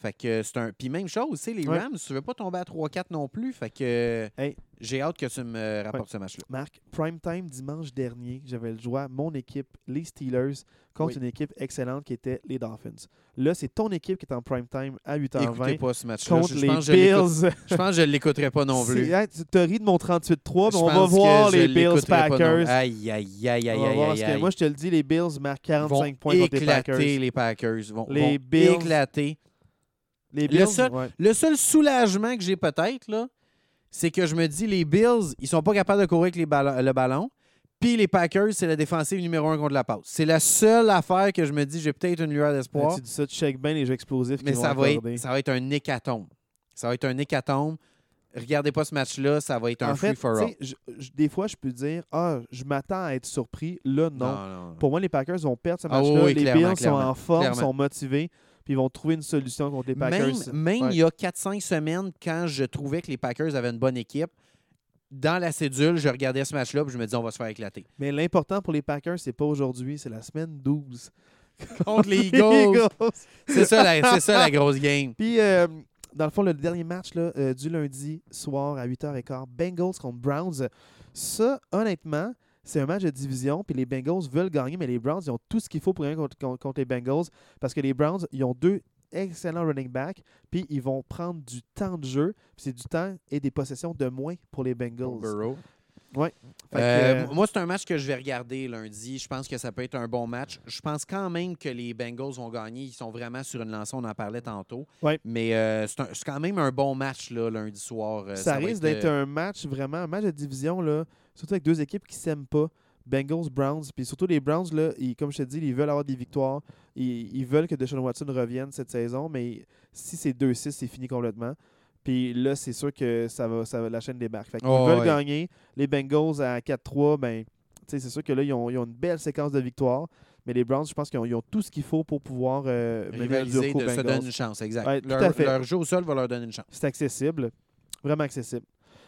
Fait que c'est un. Puis même chose, tu sais, les Ouais. Rams, tu veux pas tomber à 3-4 non plus. Fait que Hey. j'ai hâte que tu me rapportes ce match-là. Marc, prime time dimanche dernier, j'avais le joie, mon équipe, les Steelers, contre Oui. une équipe excellente qui était les Dolphins. Là, c'est ton équipe qui est en prime time à 8h20 Écoutez pas ce match-là. contre Je, je les pense que je l'écoute- Bills. je pense que je ne [LAUGHS] l'écouterai pas non plus. Tu as ri de mon 38-3, mais on va voir les Bills Packers. Aïe, aïe, aïe, aïe, aïe, aïe, parce que aïe. moi, je te le dis, les Bills marquent vont 45 points contre les éclater Packers. les Packers. Vont, Les vont Bills- éclater. Les Le seul- ouais. Le seul soulagement que j'ai peut-être, là, c'est que je me dis les Bills, ils sont pas capables de courir avec les ballons- le ballon. Puis les Packers, c'est la défensive numéro un contre la passe. C'est la seule affaire que je me dis, j'ai peut-être une lueur d'espoir. tu dis ça, tu check bien les jeux explosifs Mais vont ça va, être, ça va être un hécatombe. Ça va être un hécatombe. Regardez pas ce match-là, ça va être un En free-for-all. des fois, je peux dire, ah, je m'attends à être surpris. Là, non. non. Pour moi, les Packers vont perdre ce Ah oui, match-là. oui, les Bills sont en forme, clairement. sont motivés, puis ils vont trouver une solution contre les Packers. Même, même Ouais. il y a 4-5 semaines, quand je trouvais que les Packers avaient une bonne équipe, dans la cédule, je regardais ce match-là et je me disais, on va se faire éclater. Mais l'important pour les Packers, c'est pas aujourd'hui, c'est la semaine 12. [LAUGHS] Contre les [LAUGHS] Eagles. C'est ça, la- c'est ça la grosse game. Puis, euh, dans le fond, le dernier match là, euh, du lundi soir à 8h15, Bengals contre Browns. Ça, honnêtement, c'est un match de division, puis les Bengals veulent gagner, mais les Browns, ils ont tout ce qu'il faut pour gagner contre, contre- contre les Bengals, parce que les Browns, ils ont deux excellents running backs, puis ils vont prendre du temps de jeu, puis c'est du temps et des possessions de moins pour les Bengals. Burrow. Que, Euh, Moi, c'est un match que je vais regarder lundi. Je pense que ça peut être un bon match. Je pense quand même que les Bengals vont gagner. Ils sont vraiment sur une lancée, on en parlait tantôt. Ouais. Mais euh, c'est quand même un bon match là, lundi soir. Euh, ça, va risque être, d'être euh, un match vraiment, un match de division, là, surtout avec deux équipes qui s'aiment pas. Bengals, Browns. Puis surtout les Browns, là, ils- comme je te dis, ils veulent avoir des victoires. Ils, ils veulent que Deshaun Watson revienne cette saison, mais si c'est 2-6, c'est fini complètement. Puis là, c'est sûr que ça va, ça va, la chaîne débarque. Fait qu'ils Oh, veulent ouais. gagner. Les Bengals à 4-3, ben, c'est sûr que là, ils ont, ils ont une belle séquence de victoires. Mais les Browns, je pense qu'ils ont, ils ont tout ce qu'il faut pour pouvoir euh, rivaliser, de se donner une chance, exact. Ouais, tout leur, à fait. leur jeu au sol va leur donner une chance. C'est accessible. Vraiment accessible.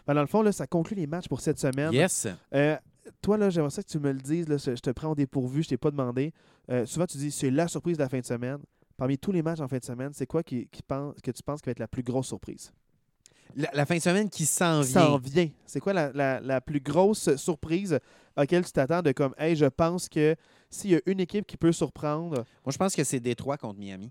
Ben, dans le fond, là, ça conclut les matchs pour cette semaine. Yes. Euh, toi, là, j'aimerais ça que tu me le dises. Là, je te prends au dépourvu, je t'ai pas demandé. Euh, souvent, tu dis c'est la surprise de la fin de semaine. Parmi tous les matchs en fin de semaine, c'est quoi qui, qui pense, que tu penses qui va être la plus grosse surprise? La, la fin de semaine qui s'en vient. s'en vient. C'est quoi la, la- la plus grosse surprise à laquelle tu t'attends de comme, hey, je pense que s'il y a une équipe qui peut surprendre, Moi, je pense que c'est Détroit contre Miami.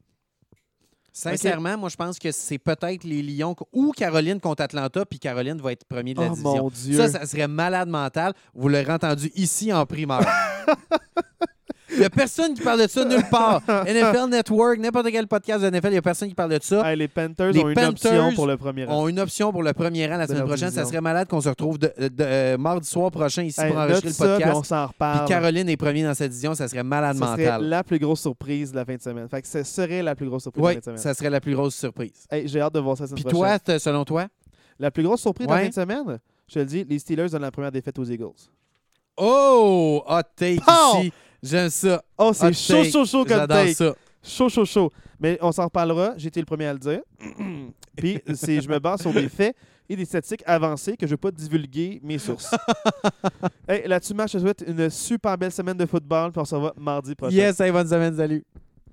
Sincèrement, moi, je pense que c'est peut-être les Lions ou Caroline contre Atlanta, puis Caroline va être premier de la oh division. mon Dieu. Ça, ça serait malade mental. Vous l'aurez entendu ici en primeur. [LAUGHS] Il n'y a personne qui parle de ça nulle part. NFL Network, n'importe quel podcast de NFL, il n'y a personne qui parle de ça. Hey, les Panthers Les ont une option pour le premier rang. ont une option pour le premier rang la semaine prochaine. Ça serait malade qu'on se retrouve de- de- euh, mardi soir prochain ici Hey, pour enregistrer le ça, puis podcast. on s'en Puis reparle. Caroline est premier dans cette division, ça serait malade Ça serait la plus grosse surprise de la fin de semaine. Fait que ce serait la plus grosse surprise de la Oui, fin de semaine. ça serait la plus grosse surprise. Hey, J'ai hâte de voir ça la semaine Puis prochaine. toi, selon toi? La plus grosse surprise de la fin de semaine, je te le dis, les Steelers donnent la première défaite aux Eagles. Oh! Hot take ici. J'aime ça. Oh, c'est chaud, chaud, chaud comme J'adore take. ça. Chaud, chaud, chaud. Mais on s'en reparlera. J'ai été le premier à le dire. [CLEARS THROAT] Puis, je me base sur des faits et des statistiques avancées que je ne vais pas divulguer mes sources. [LAUGHS] hey, Là-dessus, Marc, je te souhaite une super belle semaine de football. Puis on se revoit mardi prochain. Yes, hey, bonne semaine, salut.